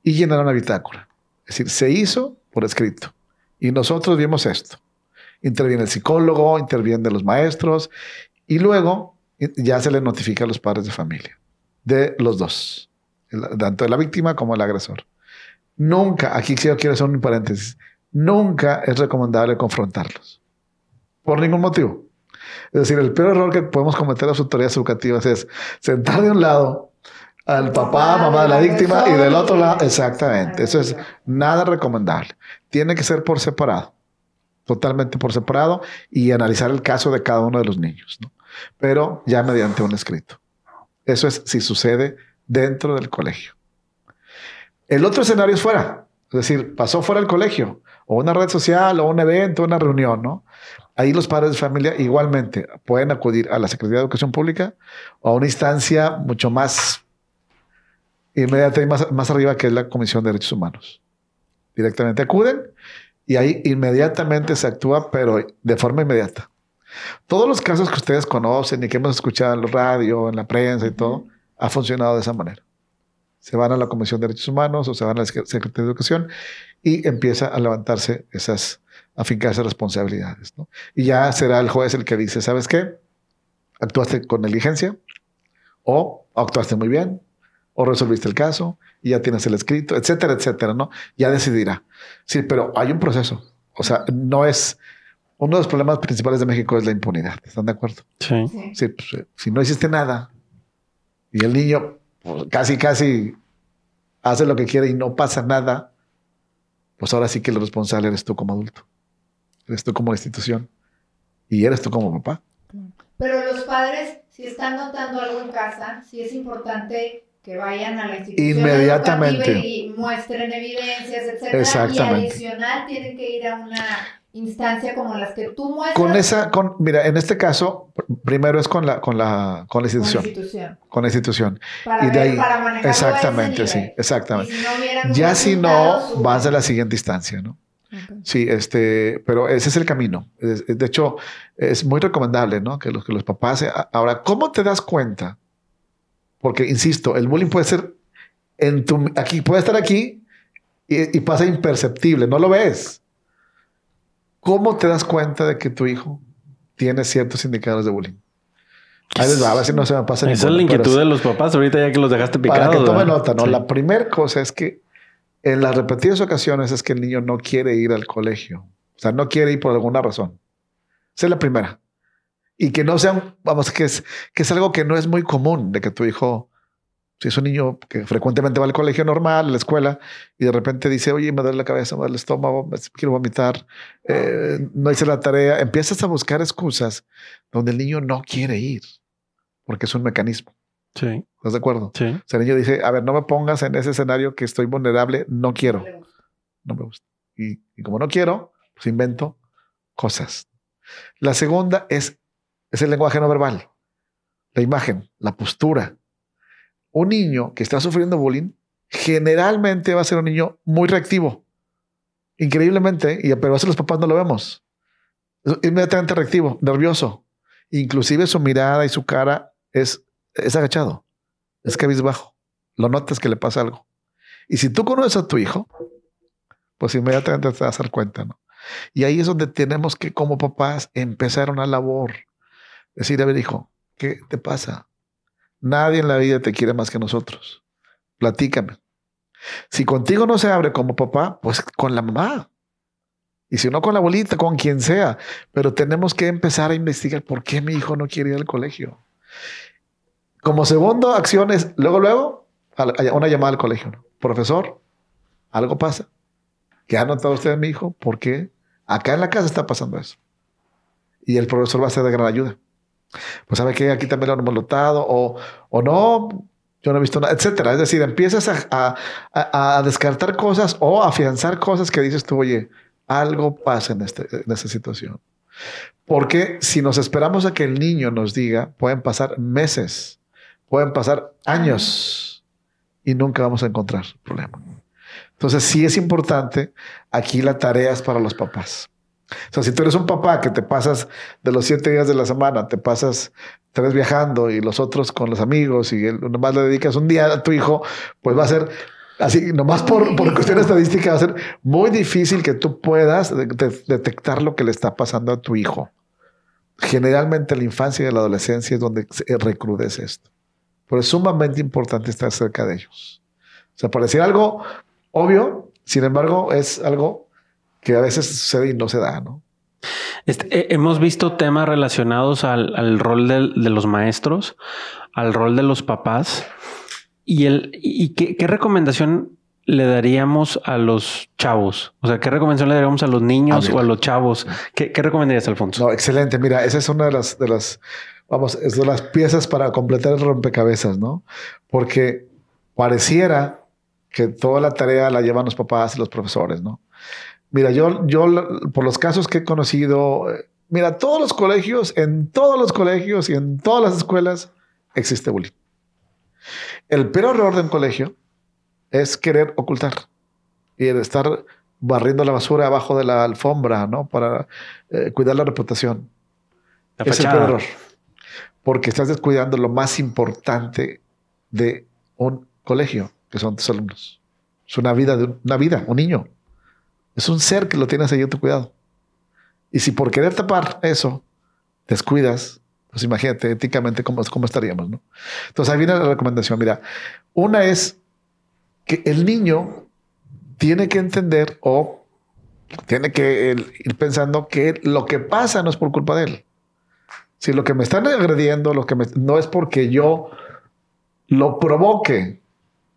y llenar una bitácora. Es decir, se hizo por escrito y nosotros vimos esto. Interviene el psicólogo, interviene los maestros y luego ya se le notifica a los padres de familia, de los dos, tanto de la víctima como el agresor. Nunca, aquí quiero hacer un paréntesis, nunca es recomendable confrontarlos. Por ningún motivo. Es decir, el peor error que podemos cometer las autoridades educativas es sentar de un lado al papá, mamá de la víctima y del otro lado, exactamente. Eso es nada recomendable. Tiene que ser por separado, totalmente por separado y analizar el caso de cada uno de los niños. ¿no? pero ya mediante un escrito. Eso es si sucede dentro del colegio. El otro escenario es fuera, es decir, pasó fuera del colegio, o una red social, o un evento, una reunión, ¿no? Ahí los padres de familia igualmente pueden acudir a la Secretaría de Educación Pública o a una instancia mucho más inmediata y más, más arriba que es la Comisión de Derechos Humanos. Directamente acuden y ahí inmediatamente se actúa, pero de forma inmediata. Todos los casos que ustedes conocen y que hemos escuchado en la radio, en la prensa y todo, ha funcionado de esa manera. Se van a la Comisión de Derechos Humanos o se van a la Secretaría de Educación y empieza a levantarse esas, a fincarse responsabilidades. Y ya será el juez el que dice, ¿sabes qué? Actuaste con negligencia o actuaste muy bien o resolviste el caso y ya tienes el escrito, etcétera, etcétera, ¿no? Ya decidirá. Sí, pero hay un proceso. O sea, no es uno de los problemas principales de México es la impunidad. ¿Están de acuerdo? Sí. sí pues, eh, si no hiciste nada y el niño pues, casi, casi hace lo que quiere y no pasa nada, pues ahora sí que lo responsable eres tú como adulto. Eres tú como institución y eres tú como papá. Pero los padres, si están notando algo en casa, sí es importante que vayan a la institución inmediatamente y muestren evidencias, etcétera. Exactamente. Y adicional tienen que ir a una instancia como las que tú muestras. Con esa, con, mira, en este caso, primero es con la, con la, con la institución. Con la institución. Para, y de ahí, para exactamente, sí, exactamente. ya si no, vas a la siguiente instancia, ¿no? Sí, este, pero ese es el camino. De hecho, es muy recomendable, ¿no? Que los, que los papás. Ahora, ¿cómo te das cuenta? Porque, insisto, el bullying puede ser en tu, aquí, puede estar aquí y, y pasa imperceptible, no lo ves. ¿Cómo te das cuenta de que tu hijo tiene ciertos indicadores de bullying? a ver si no se me pasa Esa es la inquietud de los papás ahorita ya que los dejaste picados. Para que tome nota, ¿no? La primera cosa es que en las repetidas ocasiones es que el niño no quiere ir al colegio. O sea, no quiere ir por alguna razón. Esa es la primera. Y que no sea, vamos, que es, que es algo que no es muy común de que tu hijo si es un niño que frecuentemente va al colegio normal, a la escuela, y de repente dice, oye, me duele la cabeza, me duele el estómago, quiero vomitar, eh, no hice la tarea, empiezas a buscar excusas donde el niño no quiere ir, porque es un mecanismo. Sí. ¿Estás de acuerdo? Sí. O sea, el niño dice, a ver, no me pongas en ese escenario que estoy vulnerable, no quiero. No me gusta. Y, y como no quiero, pues invento cosas. La segunda es, es el lenguaje no verbal, la imagen, la postura un niño que está sufriendo bullying generalmente va a ser un niño muy reactivo. Increíblemente, y pero a veces los papás no lo vemos. inmediatamente reactivo, nervioso. Inclusive su mirada y su cara es, es agachado, es cabizbajo. Lo notas que le pasa algo. Y si tú conoces a tu hijo, pues inmediatamente te vas a dar cuenta, ¿no? Y ahí es donde tenemos que, como papás, empezar una labor. Decir, a ver, hijo, ¿qué te pasa? Nadie en la vida te quiere más que nosotros. Platícame. Si contigo no se abre como papá, pues con la mamá. Y si no con la abuelita, con quien sea. Pero tenemos que empezar a investigar por qué mi hijo no quiere ir al colegio. Como segundo, acciones, luego, luego, una llamada al colegio. Profesor, algo pasa. ¿Qué ha notado usted mi hijo? ¿Por qué? Acá en la casa está pasando eso. Y el profesor va a ser de gran ayuda pues sabe que aquí también lo hemos notado, o, o no, yo no he visto nada, etcétera. Es decir, empiezas a, a, descartar cosas o afianzar cosas que dices tú, oye, algo pasa en, este, en esta situación. Porque si nos esperamos a que el niño nos diga, pueden pasar meses, pueden pasar años y nunca vamos a encontrar problema. Entonces sí es importante aquí la tarea es para los papás. O sea, si tú eres un papá que te pasas de los siete días de la semana, te pasas tres viajando y los otros con los amigos y nomás le dedicas un día a tu hijo, pues va a ser así, nomás por, por cuestión estadística, va a ser muy difícil que tú puedas detectar lo que le está pasando a tu hijo. Generalmente la infancia y la adolescencia es donde se recrudece esto. Pero es sumamente importante estar cerca de ellos. O sea, parecía algo obvio, sin embargo, es algo que a veces sucede y no se da, ¿no? Este, eh, hemos visto temas relacionados al, rol de, los maestros, al rol de los papás y el y qué, recomendación le daríamos a los chavos? O sea, ¿qué recomendación le daríamos a los niños o a los chavos? ¿Qué, ¿Qué, recomendarías, Alfonso? No, excelente. Mira, esa es una de las, de las, vamos, es de las piezas para completar el rompecabezas, ¿no? Porque pareciera que toda la tarea la llevan los papás y los profesores, ¿no? Mira, yo, yo por los casos que he conocido, eh, mira, todos los colegios, en todos los colegios y en todas las escuelas existe bullying. El peor error de un colegio es querer ocultar y estar barriendo la basura abajo de la alfombra, ¿no? Para eh, cuidar la reputación. es el peor error. Porque estás descuidando lo más importante de un colegio, que son tus alumnos. Es una vida, de una vida, un niño. Es un ser que lo tienes ahí en tu cuidado. Y si por querer tapar eso, descuidas, pues imagínate éticamente cómo, cómo estaríamos, ¿no? Entonces ahí viene la recomendación. Mira, una es que el niño tiene que entender o tiene que ir pensando que lo que pasa no es por culpa de él. Si lo que me están agrediendo, lo que no es porque yo lo provoque.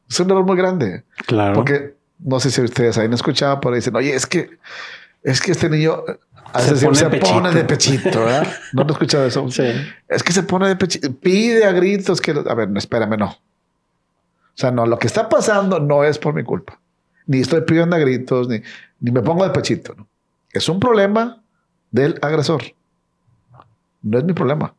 Es un error muy grande. Claro. Porque no sé si ustedes hayan escuchado, pero dicen, oye, es que, es que este niño se, pone, de pechito, ¿verdad? ¿No he escuchado eso? Sí. Es que se pone de pechito, pide a gritos que, a ver, no, espérame, no. O sea, no, lo que está pasando no es por mi culpa. Ni estoy pidiendo a gritos, ni, ni me pongo de pechito. ¿no? Es un problema del agresor. No es mi problema.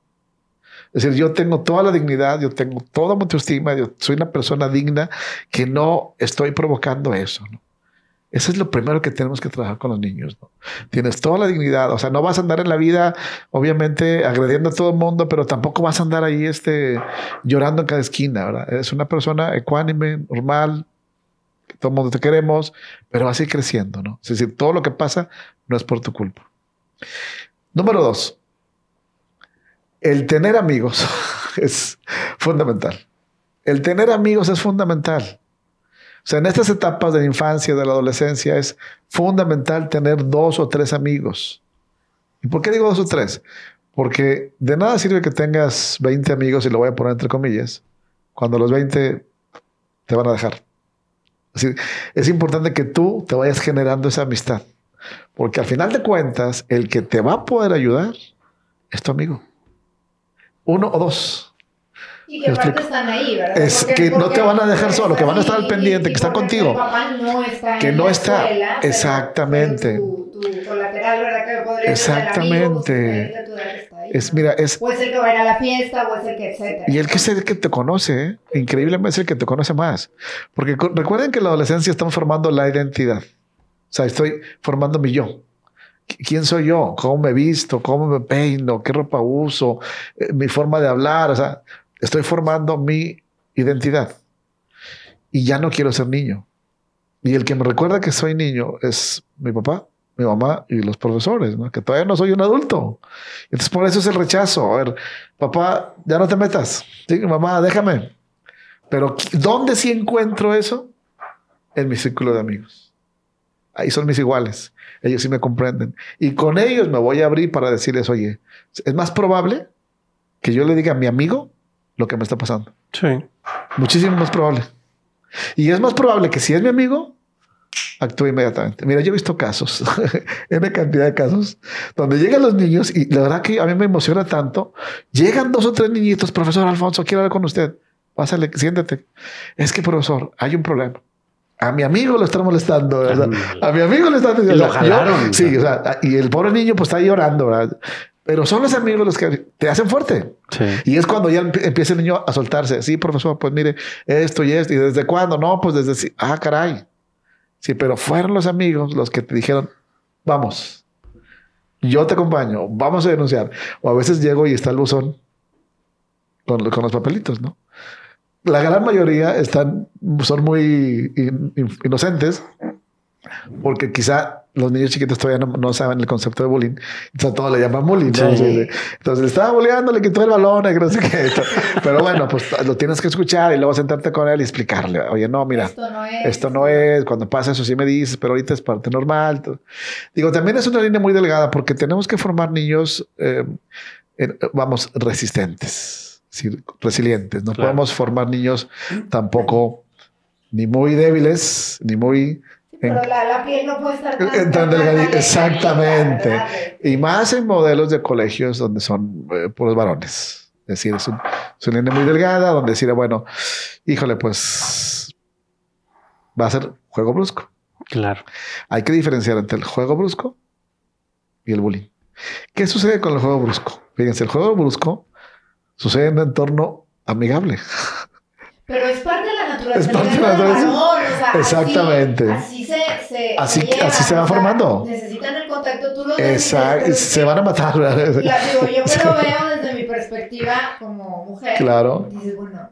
Es decir, yo tengo toda la dignidad, yo tengo toda mi autoestima, yo soy una persona digna que no estoy provocando eso. ¿no? Eso es lo primero que tenemos que trabajar con los niños. Tienes toda la dignidad, o sea, no vas a andar en la vida, obviamente, agrediendo a todo el mundo, pero tampoco vas a andar ahí este, llorando en cada esquina. ¿verdad? Eres una persona ecuánime, normal, todo el mundo te queremos, pero vas a ir creciendo. ¿no? Es decir, todo lo que pasa no es por tu culpa. Número dos, el tener amigos es fundamental. El tener amigos es fundamental. O sea, en estas etapas de la infancia, de la adolescencia, es fundamental tener dos o tres amigos. ¿Y por qué digo dos o tres? Porque de nada sirve que tengas 20 amigos, y lo voy a poner entre comillas, cuando los 20 te van a dejar. Es, es importante que tú te vayas generando esa amistad. Porque al final de cuentas, el que te va a poder ayudar es tu amigo uno o dos. Y que aparte están ahí, ¿verdad? Es que no te van a dejar solo, que van a estar al pendiente, que están contigo. Papá no está que no está. exactamente. Tu, tu, colateral, ¿verdad? Que podría exactamente. es, mira, es. O es el que va a ir a la fiesta, o es el que, etcétera. Y el que es el que te conoce, ¿eh? increíblemente es el que te conoce más. Porque recuerden que en la adolescencia estamos formando la identidad. O sea, estoy formando mi yo. ¿Quién soy yo? ¿Cómo me visto? ¿Cómo me peino? ¿Qué ropa uso? Eh, mi forma de hablar. O sea, estoy formando mi identidad. Y ya no quiero ser niño. Y el que me recuerda que soy niño es mi papá, mi mamá y los profesores, ¿no? que todavía no soy un adulto. Entonces, por eso es el rechazo. A ver, papá, ya no te metas. Sí, mamá, déjame. Pero ¿dónde sí encuentro eso? En mi círculo de amigos. Ahí son mis iguales ellos sí me comprenden. Y con ellos me voy a abrir para decirles, oye, es más probable que yo le diga a mi amigo lo que me está pasando. Sí. Muchísimo más probable. Y es más probable que si es mi amigo, actúe inmediatamente. Mira, yo he visto casos, una cantidad de casos, donde llegan los niños y la verdad que a mí me emociona tanto. Llegan dos o tres niñitos, profesor Alfonso, quiero hablar con usted. Pásale, siéntete. Es que, profesor, hay un problema a mi amigo lo están molestando. a mi amigo le están diciendo. Lo jalaron. sí, o sea, y el pobre niño pues está llorando. Pero son los amigos los que te hacen fuerte. Sí. Y es cuando ya empie- empieza el niño a soltarse. Sí, profesor, pues mire, esto y esto. ¿Y desde cuándo? No, pues desde... Ah, caray. Sí, pero fueron los amigos los que te dijeron, vamos, yo te acompaño, vamos a denunciar. O a veces llego y está el buzón con, con los papelitos, ¿no? La gran mayoría están, son muy in- in- inocentes porque quizá los niños chiquitos todavía no, no saben el concepto de bullying. Entonces a todos le llaman bullying. Entonces le estaba bulleando, le quitó el balón, y que no sé qué. Pero bueno, pues lo tienes que escuchar y luego sentarte con él y explicarle. Oye, no, mira, Esto no es. esto no es, cuando pasa eso sí me dices, pero ahorita es parte normal. Digo, también es una línea muy delgada porque tenemos que formar niños, eh, eh, vamos, resistentes, resilientes. No Claro. podemos formar niños tampoco ni muy débiles, ni muy... Pero la, la piel no puede estar tan, delgadita, exactamente. Y más en modelos de colegios donde son eh, puros varones. Es decir, es, un, es una línea muy delgada donde decir, bueno, híjole, pues va a ser juego brusco. Claro. Hay que diferenciar entre el juego brusco y el bullying. ¿Qué sucede con el juego brusco? Fíjense, el juego brusco sucede en un entorno amigable. Pero es parte de la naturaleza. Es parte de la naturaleza. o sea, Exactamente. Así, se, se, Así- se así se va o sea, formando. Necesitan el contacto, tú lo Exacto. Se van a matar. La, digo, yo lo veo desde mi perspectiva como mujer. Claro. Dices, bueno,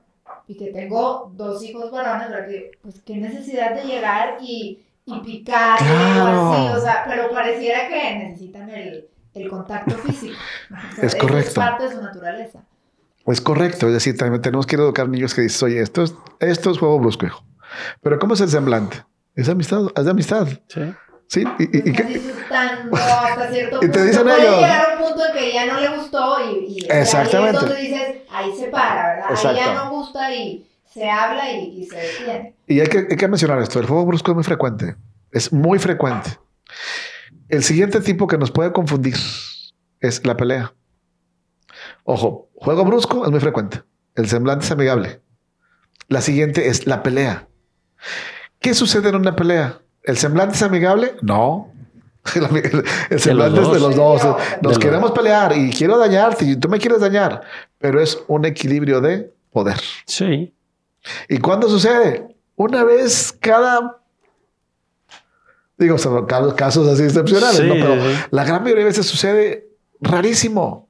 y que tengo dos hijos varones, pues qué necesidad de llegar y, y picar Claro. o así, o sea, pero pareciera que necesitan el, el contacto físico. O sea, Es correcto. Es parte de su naturaleza. Es correcto. Es decir, también tenemos que educar niños que dicen, oye, esto es, esto es juego brusco, hijo. Pero ¿cómo es el semblante? Es amistad, es de amistad. Sí. Sí. Y, y- y disfrutando hasta cierto Y te dicen Puede ellos. llegar a un punto en que ya no le gustó y, y Exactamente. ahí es donde dices, ahí se para, ¿verdad? Ahí Exacto. ya no gusta y se habla y, y se detiene. Y hay que, hay que mencionar esto. El juego brusco es muy frecuente. Es muy frecuente. El siguiente tipo que nos puede confundir es la pelea. Ojo, juego brusco es muy frecuente. El semblante es amigable. La siguiente es la pelea. ¿Qué sucede en una pelea? ¿El semblante es amigable? No. El, el- el semblante es de los dos. Nos queremos pelear y quiero dañarte y tú me quieres dañar, pero es un equilibrio de poder. Sí. ¿Y cuándo sucede? Una vez cada... Digo, casos así excepcionales, Sí, ¿no? Pero sí. la gran mayoría de veces sucede rarísimo.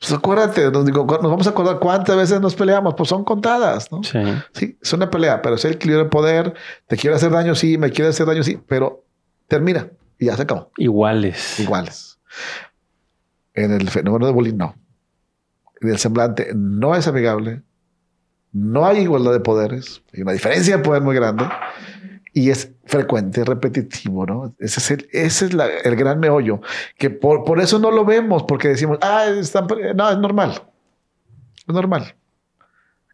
Pues acuérdate, nos, digo, nos vamos a acordar cuántas veces nos peleamos, pues son contadas, ¿no? Sí. Sí, es una pelea, pero es el equilibrio de poder. Te quiere hacer daño, sí, me quiere hacer daño, sí, pero termina y ya se acabó. Iguales. Iguales. En el fenómeno de bullying, no. En el semblante no es amigable. No hay igualdad de poderes. Hay una diferencia de poder muy grande. Y es frecuente, repetitivo, ¿no? Ese es el, ese es la- el gran meollo. Que por, por eso no lo vemos, porque decimos, ah, están, pele-". no, es normal. Es normal.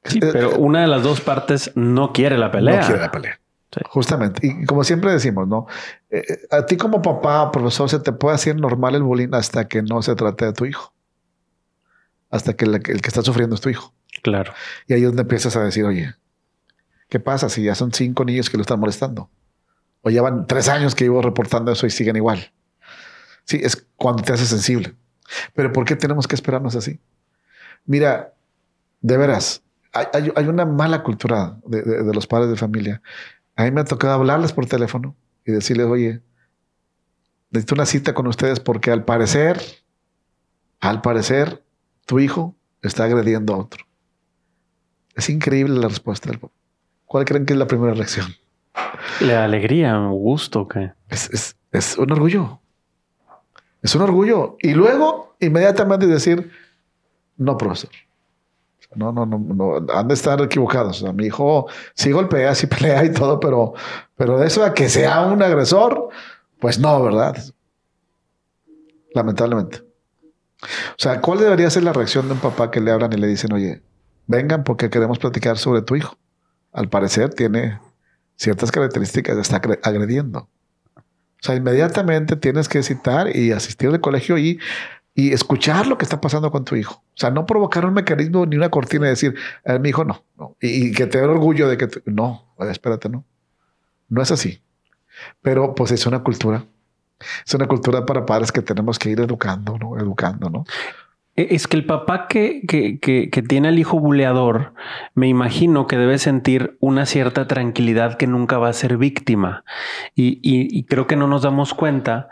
Sí, pero una de las dos partes no quiere la pelea. No quiere la pelea. Sí. Justamente. Y como siempre decimos, ¿no? Eh, eh, a ti como papá, profesor, se te puede hacer normal el bullying hasta que no se trate de tu hijo. Hasta que la- el que está sufriendo es tu hijo. Claro. Y ahí es donde empiezas a decir, oye, ¿qué pasa si ya son cinco niños que lo están molestando? O ya van tres años que llevo reportando eso y siguen igual. Sí, es cuando te haces sensible. Pero ¿por qué tenemos que esperarnos así? Mira, de veras, hay, una mala cultura de, los padres de familia. A mí me ha tocado hablarles por teléfono y decirles, oye, necesito una cita con ustedes porque al parecer, al parecer, tu hijo está agrediendo a otro. Es increíble la respuesta del papá. ¿Cuál creen que es la primera reacción? La alegría, gusto, que Es, es- es un orgullo. Es un orgullo. Y luego, inmediatamente decir, no, profesor. No, no, no, no, han de estar equivocados. O sea, mi hijo sí golpea, sí pelea y todo, pero, pero de eso a que sea un agresor, pues no, ¿verdad? Lamentablemente. O sea, ¿cuál debería ser la reacción de un papá que le hablan y le dicen, oye, vengan porque queremos platicar sobre tu hijo? Al parecer tiene ciertas características, está agre- agrediendo. O sea, inmediatamente tienes que citar y asistir al colegio y, y escuchar lo que está pasando con tu hijo. O sea, no provocar un mecanismo ni una cortina y decir, a mi hijo no. Y, que te dé orgullo de que no, oye, espérate, no. No es así. Pero pues es una cultura Es una cultura para padres que tenemos que ir educando, ¿no? Educando, ¿no? E, es que el papá que, que, que, que, tiene al hijo buleador, me imagino que debe sentir una cierta tranquilidad que nunca va a ser víctima. Y, y, y creo que no nos damos cuenta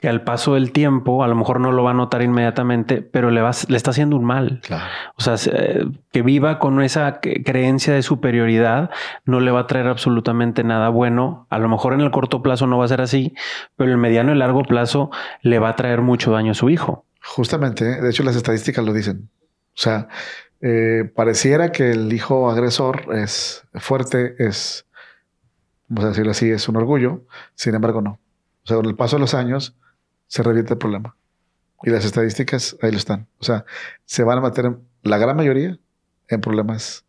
que al paso del tiempo, a lo mejor no lo va a notar inmediatamente, pero le, va, le está haciendo un mal. Claro. O sea, que viva con esa creencia de superioridad no le va a traer absolutamente nada bueno. A lo mejor en el corto plazo no va a ser así, pero en el mediano y largo plazo le va a traer mucho daño a su hijo. Justamente, ¿eh? de hecho las estadísticas lo dicen. O sea, eh, pareciera que el hijo agresor es fuerte, es, vamos a decirlo así, es un orgullo. Sin embargo, no. O sea, con el paso de los años se revierte el problema. Y las estadísticas ahí lo están. O sea, se van a meter en, la gran mayoría en problemas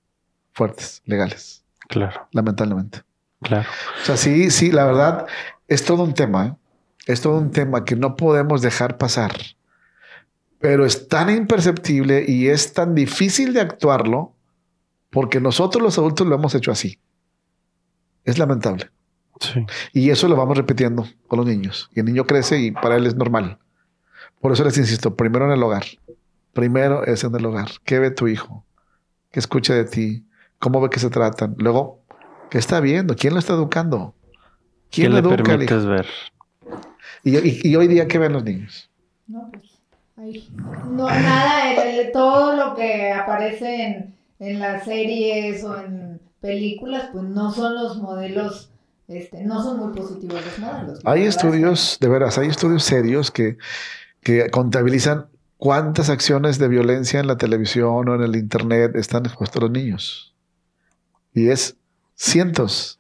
fuertes, legales. Claro. Lamentablemente. Claro. O sea, sí, sí, la verdad, es todo un tema. ¿eh? Es todo un tema que no podemos dejar pasar pero es tan imperceptible y es tan difícil de actuarlo porque nosotros los adultos lo hemos hecho así. Es lamentable. Sí. Y eso lo vamos repitiendo con los niños. Y el niño crece y para él es normal. Por eso les insisto, primero en el hogar. Primero es en el hogar. ¿Qué ve tu hijo? ¿Qué escucha de ti? ¿Cómo ve que se tratan? Luego, ¿qué está viendo? ¿Quién lo está educando? ¿Quién le educa permites ver? Y, y, y hoy día, ¿qué ven los niños? No, pues Ay, no, nada, el, el, todo lo que aparece en, en, las series o en películas, pues no son los modelos, este, no son muy positivos los modelos. Hay estudios, de veras, hay estudios serios que, que contabilizan cuántas acciones de violencia en la televisión o en el internet están expuestos los niños. Y es cientos,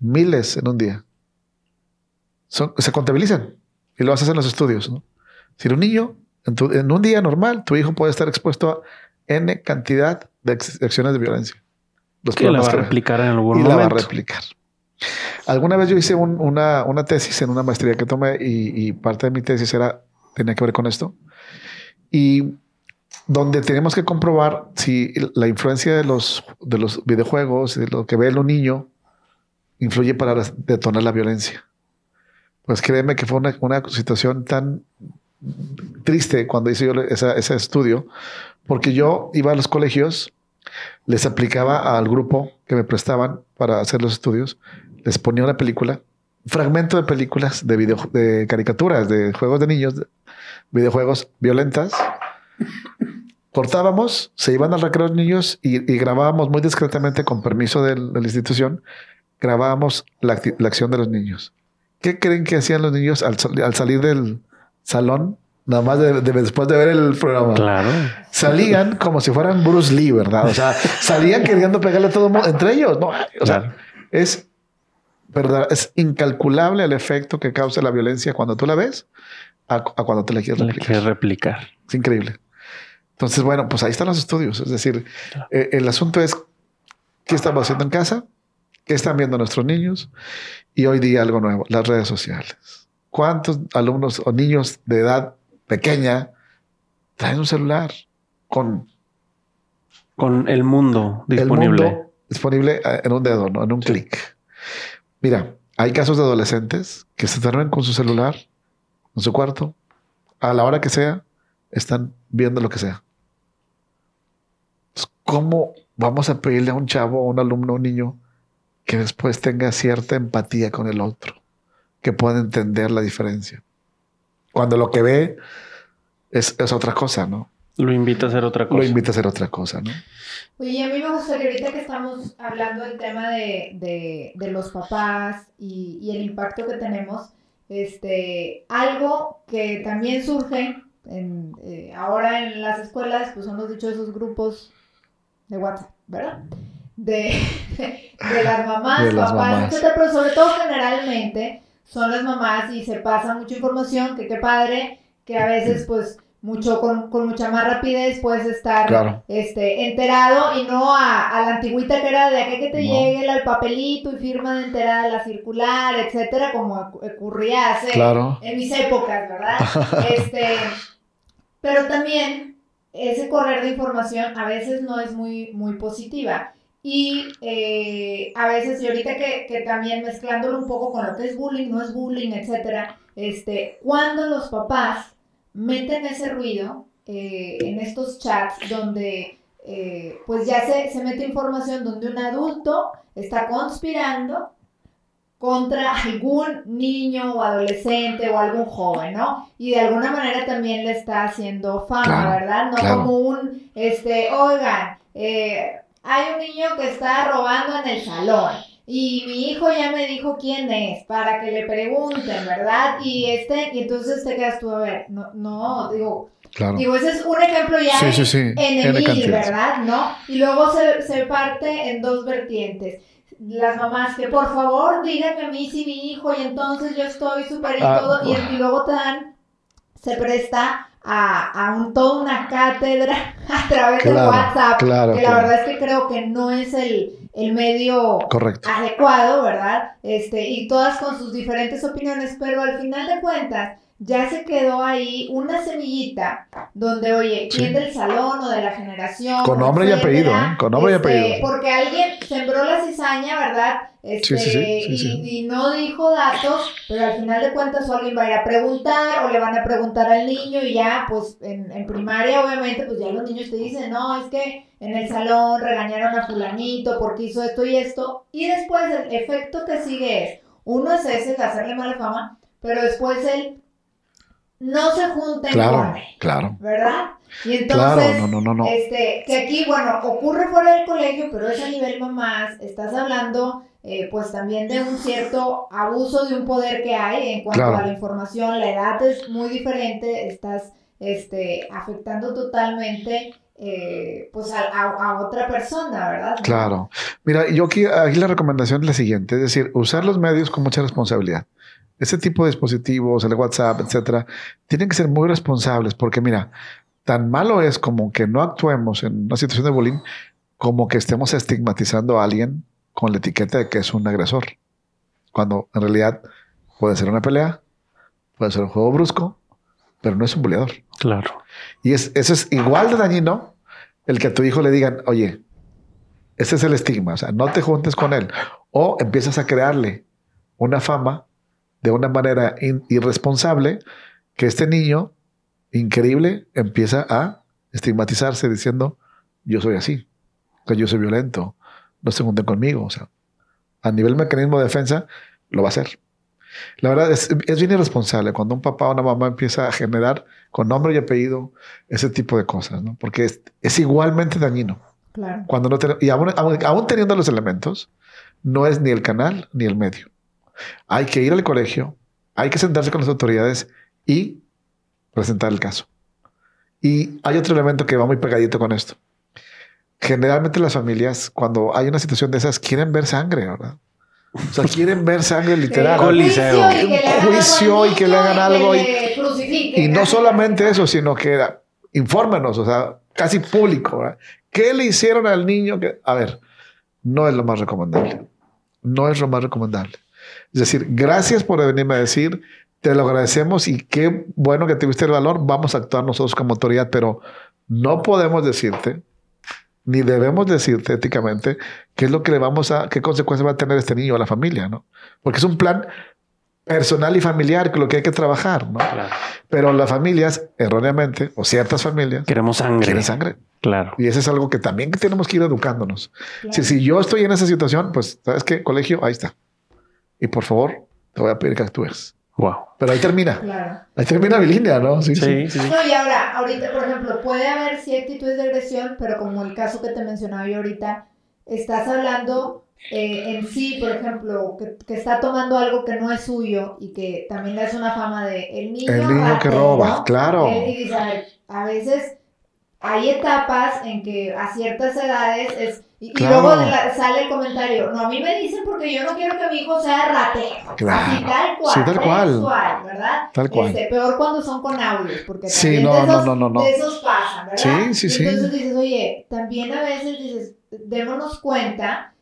miles en un día. Son, se contabilizan y lo haces en los estudios. ¿no? Si un niño en, tu, en, un día normal, tu hijo puede estar expuesto a N cantidad de acciones de violencia. Los que la va a replicar en algún y momento. la va a replicar. Alguna vez yo hice un, una, una, tesis en una maestría que tomé y, y, parte de mi tesis era, tenía que ver con esto. Y donde tenemos que comprobar si la influencia de los, de los videojuegos, de lo que ve el niño, influye para detonar la violencia. Pues créeme que fue una, una situación tan triste cuando hice yo ese estudio, porque yo iba a los colegios, les aplicaba al grupo que me prestaban para hacer los estudios, les ponía una película, fragmento de películas de, video, de caricaturas, de juegos de niños, de videojuegos violentas. Cortábamos, se iban al recreo los niños y, grabábamos muy discretamente, con permiso de, la institución, grabábamos la, acción de los niños. ¿Qué creen que hacían los niños al salir del, salón, nada más de, de, después de ver el programa. Claro. Salían como si fueran Bruce Lee, ¿verdad? O sea, salían queriendo pegarle a todo el mundo, entre ellos, ¿no? O claro. sea, es verdad, es incalculable el efecto que causa la violencia cuando tú la ves a, a cuando te la quieres replicar. La quieres replicar. Es increíble. Entonces, bueno, pues ahí están los estudios. Es decir, claro. eh, el asunto es qué estamos haciendo en casa, qué están viendo nuestros niños y hoy día algo nuevo, las redes sociales. ¿Cuántos alumnos o niños de edad pequeña traen un celular con... Con el mundo disponible. El mundo disponible en un dedo, ¿no? en un sí. clic. Mira, hay casos de adolescentes que se duermen con su celular en su cuarto, a la hora que sea, están viendo lo que sea. ¿Cómo vamos a pedirle a un chavo, a un alumno, a un niño, que después tenga cierta empatía con el otro? que pueda entender la diferencia. Cuando lo que ve es, es, otra cosa, ¿no? Lo invita a hacer otra cosa. Lo invita a hacer otra cosa, ¿no? Oye, a mí me gustaría ahorita que estamos hablando del tema de, de, de los papás y, y, el impacto que tenemos, este, algo que también surge en, eh, ahora en las escuelas, pues son los dichosos grupos de WhatsApp, ¿verdad? De, de las mamás, de las papás, mamás. etcétera, pero sobre todo generalmente son las mamás y se pasa mucha información, que qué padre, que a veces pues mucho con, con mucha más rapidez puedes estar claro. este, enterado y no a, a, la antigüita que era de aquí que te no. llegue el papelito y firma de enterada la circular, etcétera, como ocurría hace claro. en mis épocas, ¿verdad? este, pero también ese correr de información a veces no es muy, muy positiva. Y eh, a veces, y ahorita que, que, también mezclándolo un poco con lo que es bullying, no es bullying, etcétera, este, cuando los papás meten ese ruido eh, en estos chats donde eh, pues ya se, se mete información donde un adulto está conspirando contra algún niño o adolescente o algún joven, ¿no? Y de alguna manera también le está haciendo fama, ¿verdad? No como un, este, oigan, eh, hay un niño que está robando en el salón. Y mi hijo ya me dijo quién es, para que le pregunten, ¿verdad? Y este, y entonces te quedas tú a ver, no, no, digo, Claro. Digo, ese es un ejemplo ya en, el ¿verdad? ¿No? Y luego se, se, parte en dos vertientes las mamás que por favor díganme a mí si mi hijo y entonces yo estoy súper y ah, todo y, luego te dan, se presta a, a un, toda una cátedra a través de WhatsApp, que la verdad es que creo que no es el, el medio adecuado, ¿verdad? Este, y todas con sus diferentes opiniones, pero al final de cuentas, ya se quedó ahí una semillita donde, oye, ¿quién del salón o de la generación? Con nombre y apellido, ¿eh? Con nombre y este, apellido. Porque alguien sembró la cizaña, ¿verdad? Este, y, y, no dijo datos, pero al final de cuentas o alguien va a ir a preguntar o le van a preguntar al niño y ya, pues en, en primaria obviamente, pues ya los niños te dicen, no, es que en el salón regañaron a fulanito porque hizo esto y esto. Y después el efecto que sigue es, uno es ese, de hacerle mala fama, pero después el no se junten claro, Claro. ¿Verdad? Y entonces, este, que aquí, bueno, ocurre fuera del colegio, pero es a nivel mamás, estás hablando eh, pues también de un cierto abuso de un poder que hay en cuanto a la información, la edad es muy diferente, estás este, afectando totalmente eh, pues a, otra persona, ¿verdad? Claro. Mira, yo aquí, aquí la recomendación es la siguiente, es decir, usar los medios con mucha responsabilidad ese tipo de dispositivos, el WhatsApp, etcétera, tienen que ser muy responsables porque, mira, tan malo es como que no actuemos en una situación de bullying como que estemos estigmatizando a alguien con la etiqueta de que es un agresor. Cuando en realidad puede ser una pelea, puede ser un juego brusco, pero no es un buleador. Claro. Y es, eso es igual de dañino el que a tu hijo le digan, oye, ese es el estigma, o sea, no te juntes con él. O empiezas a crearle una fama de una manera irresponsable que este niño increíble empieza a estigmatizarse diciendo, yo soy así, que yo soy violento, no se junten conmigo. O sea, a nivel mecanismo de defensa, lo va a hacer. La verdad es, es bien irresponsable cuando un papá o una mamá empieza a generar con nombre y apellido ese tipo de cosas, ¿no? Porque es, igualmente dañino. Claro. Cuando no y aún teniendo los elementos, no es ni el canal ni el medio. Hay que ir al colegio, hay que sentarse con las autoridades y presentar el caso. Y hay otro elemento que va muy pegadito con esto. Generalmente las familias, cuando hay una situación de esas, quieren ver sangre, ¿verdad? O sea, quieren ver sangre literal. Un juicio y que le hagan algo. Y, no solamente eso, sino que infórmenos, o sea, casi público. ¿verdad? ¿Qué le hicieron al niño? Que, a ver, no es lo más recomendable. No es lo más recomendable. Es decir, gracias por venirme a decir, te lo agradecemos y qué bueno que tuviste el valor, vamos a actuar nosotros como autoridad, pero no podemos decirte, ni debemos decirte éticamente, qué es lo que le vamos a, qué consecuencias va a tener este niño a la familia, ¿no? Porque es un plan personal y familiar, que lo que hay que trabajar, ¿no? Pero las familias, erróneamente, o ciertas familias, queremos sangre. Quieren sangre. Claro. Y eso es algo que también tenemos que ir educándonos. Si, si yo estoy en esa situación, pues, ¿sabes qué? Colegio, ahí está y por favor, te voy a pedir que actúes. Wow. Pero ahí termina. Claro. Ahí termina mi línea, ¿no? Sí, sí, sí. No, y ahora, ahorita, por ejemplo, puede haber sí actitudes de agresión, pero como el caso que te mencionaba yo ahorita, estás hablando eh, en sí, por ejemplo, que, que, está tomando algo que no es suyo y que también le hace una fama de el niño. El niño que roba, claro. y dice, a veces hay etapas en que a ciertas edades es y, luego sale el comentario, no, a mí me dicen porque yo no quiero que mi hijo sea ratero. Claro. Así tal cual. Sí, tal cual. ¿verdad? Tal cual. Este, peor cuando son con audios, porque sí, también no, de, esos, no, no, no, de esos pasan, ¿verdad? Sí, sí, sí. Entonces dices, oye, también a veces dices, démonos cuenta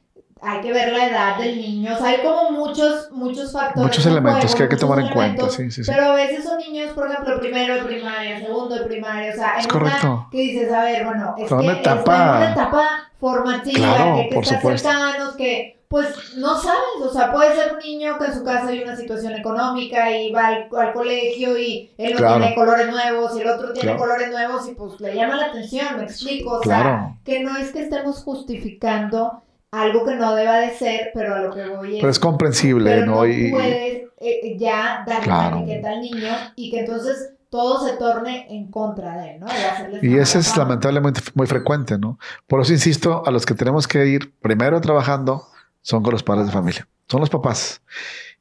hay que ver la edad del niño. O sea, hay como muchos, muchos factores. Muchos en elementos juego, que hay que tomar en cuenta, sí, sí, sí. Pero a veces son niños, por ejemplo, primero de primaria, segundo de primaria. O sea, en Es correcto. una que dices, a ver, bueno, es que una etapa- en una etapa formativa, Claro, que, que por está supuesto. cercanos, que pues no sabes, o sea, puede ser un niño que en su casa hay una situación económica y va al, al colegio y él no Claro. tiene colores nuevos y el otro tiene Claro. colores nuevos y pues le llama la atención, me explico, o sea, que no es que estemos justificando algo que no deba de ser, pero a lo que voy es... Pero es comprensible, pero ¿no? no Y, puedes eh, ya darle Claro. una etiqueta al niño y que entonces todo se torne en contra de él, ¿no? De y esa eso es lamentablemente muy frecuente, ¿no? Por eso insisto, a los que tenemos que ir primero trabajando son con los padres de familia, son los papás.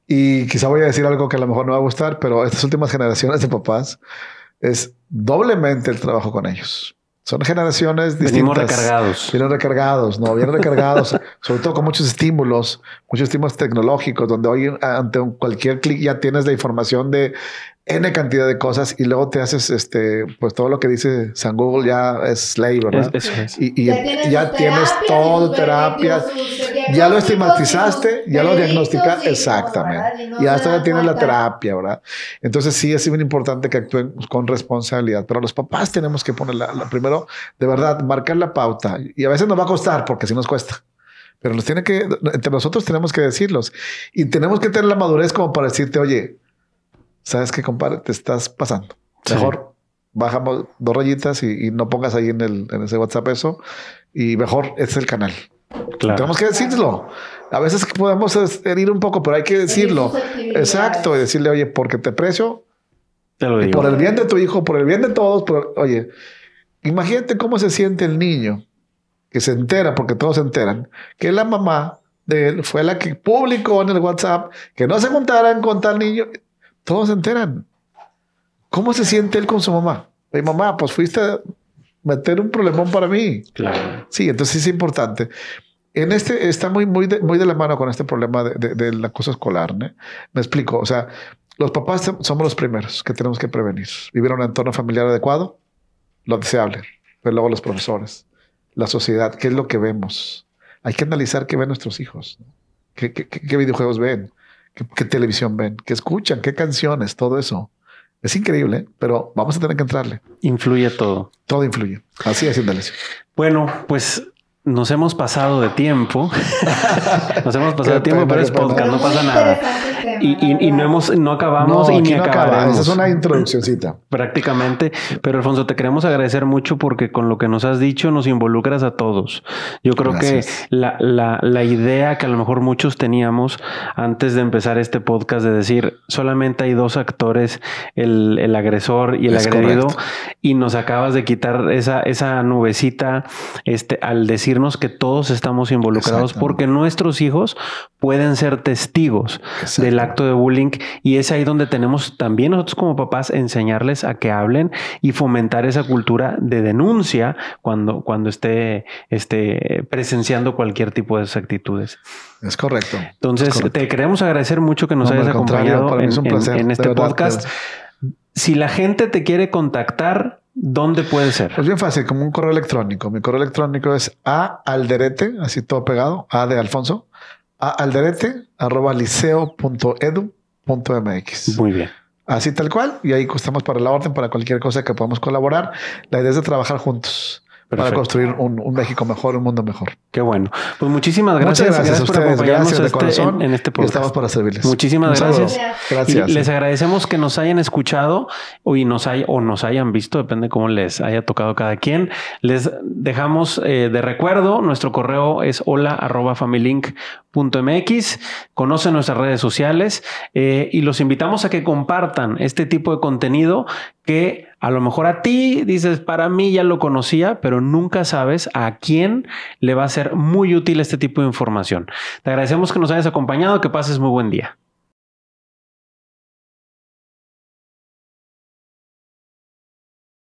Y quizá voy a decir algo que a lo mejor no va a gustar, pero estas últimas generaciones de papás es doblemente el trabajo con ellos. Son generaciones Venimos distintas. recargados. Vienen recargados, no, vienen recargados, sobre todo con muchos estímulos, muchos estímulos tecnológicos, donde hoy ante un- cualquier clic ya tienes la información de N cantidad de cosas y luego te haces, este, pues todo lo que dice San Google ya es ley, ¿verdad? Es- eso es. y y ya, tienes tienes, sus terapias y todo, terapias, ya lo estigmatizaste, ya lo diagnosticaste, exactamente. y hasta ya tienes la terapia, ¿verdad? Entonces sí es muy importante que actúen con responsabilidad, pero los papás tenemos que poner la, la- primero, de verdad, marcar la pauta y a veces nos va a costar porque sí nos cuesta. Pero nos tiene que, entre nosotros tenemos que decirlos y tenemos que tener la madurez como para decirte, oye, sabes que compadre, te estás pasando. Sí. Mejor bajamos dos rayitas y, y no pongas ahí en, el, en ese WhatsApp eso y mejor este es el canal. Claro. Tenemos que decirlo. A veces podemos herir un poco, pero hay que decirlo. Exacto. Y decirle, oye, porque te precio, Te lo y digo. por el bien de tu hijo, por el bien de todos, pero oye, imagínate cómo se siente el niño que se entera, porque todos se enteran, que la mamá de él fue la que publicó en el WhatsApp que no se juntaran con tal niño. Todos se enteran. ¿Cómo se siente él con su mamá? Oye, mamá, pues fuiste a meter un problemón para mí. Claro. Sí, entonces es importante. En este está muy, muy, de, muy de la mano con este problema de- de- del acoso escolar. ¿no? Me explico. O sea, los papás somos los primeros que tenemos que prevenir. Vivir en un entorno familiar adecuado, lo deseable. Pero luego los profesores, la sociedad, qué es lo que vemos. Hay que analizar qué ven nuestros hijos. ¿no? ¿Qué, qué- qué- qué videojuegos ven? ¿Qué, qué televisión ven? ¿Qué escuchan? ¿Qué canciones? Todo eso. Es increíble, ¿eh? pero vamos a tener que entrarle. Influye todo. Todo influye. Así es, Indalecio. Bueno, pues nos hemos pasado de tiempo. nos hemos pasado de tiempo, pena, pero es podcast, no pasa nada. Y, y- y no hemos, no acabamos y ni no acaba. acabaremos. Esa es una introduccióncita. prácticamente. Pero Alfonso, te queremos agradecer mucho porque con lo que nos has dicho nos involucras a todos. Yo creo Gracias. que la, la- la idea que a lo mejor muchos teníamos antes de empezar este podcast de decir solamente hay dos actores, el, el agresor y el Es agredido, correcto. y nos acabas de quitar esa, esa nubecita este, al que todos estamos involucrados porque nuestros hijos pueden ser testigos del acto de bullying y es ahí donde tenemos también nosotros como papás enseñarles a que hablen y fomentar esa cultura de denuncia cuando, cuando esté, esté presenciando cualquier tipo de esas actitudes. Es correcto. Entonces, Es correcto. te queremos agradecer mucho que nos No, hayas acompañado en, es un en- placer, en de este verdad, podcast. Si la gente te quiere contactar, ¿dónde puede ser? Pues bien fácil, como un correo electrónico. Mi correo electrónico es a alderete, así todo pegado, a de Alfonso, a alderete arroba liceo punto edu punto mx. Muy bien. Así tal cual. Y ahí estamos para la orden, para cualquier cosa que podamos colaborar. La idea es de trabajar juntos para Perfecto. construir un, un México mejor, un mundo mejor. Qué bueno. Pues muchísimas Muchas gracias. gracias, a por acompañarnos Gracias de este- corazón. en, en este y podcast. estamos para servirles. Muchísimas gracias. Gracias. Y les agradecemos que nos hayan escuchado y nos hay, o nos hayan visto, depende cómo les haya tocado cada quien. Les dejamos eh, de recuerdo, nuestro correo es hola arroba familylink.mx. Conocen nuestras redes sociales eh, y los invitamos a que compartan este tipo de contenido que a lo mejor a ti dices, para mí ya lo conocía, pero nunca sabes a quién le va a ser muy útil este tipo de información. Te agradecemos que nos hayas acompañado, que pases muy buen día.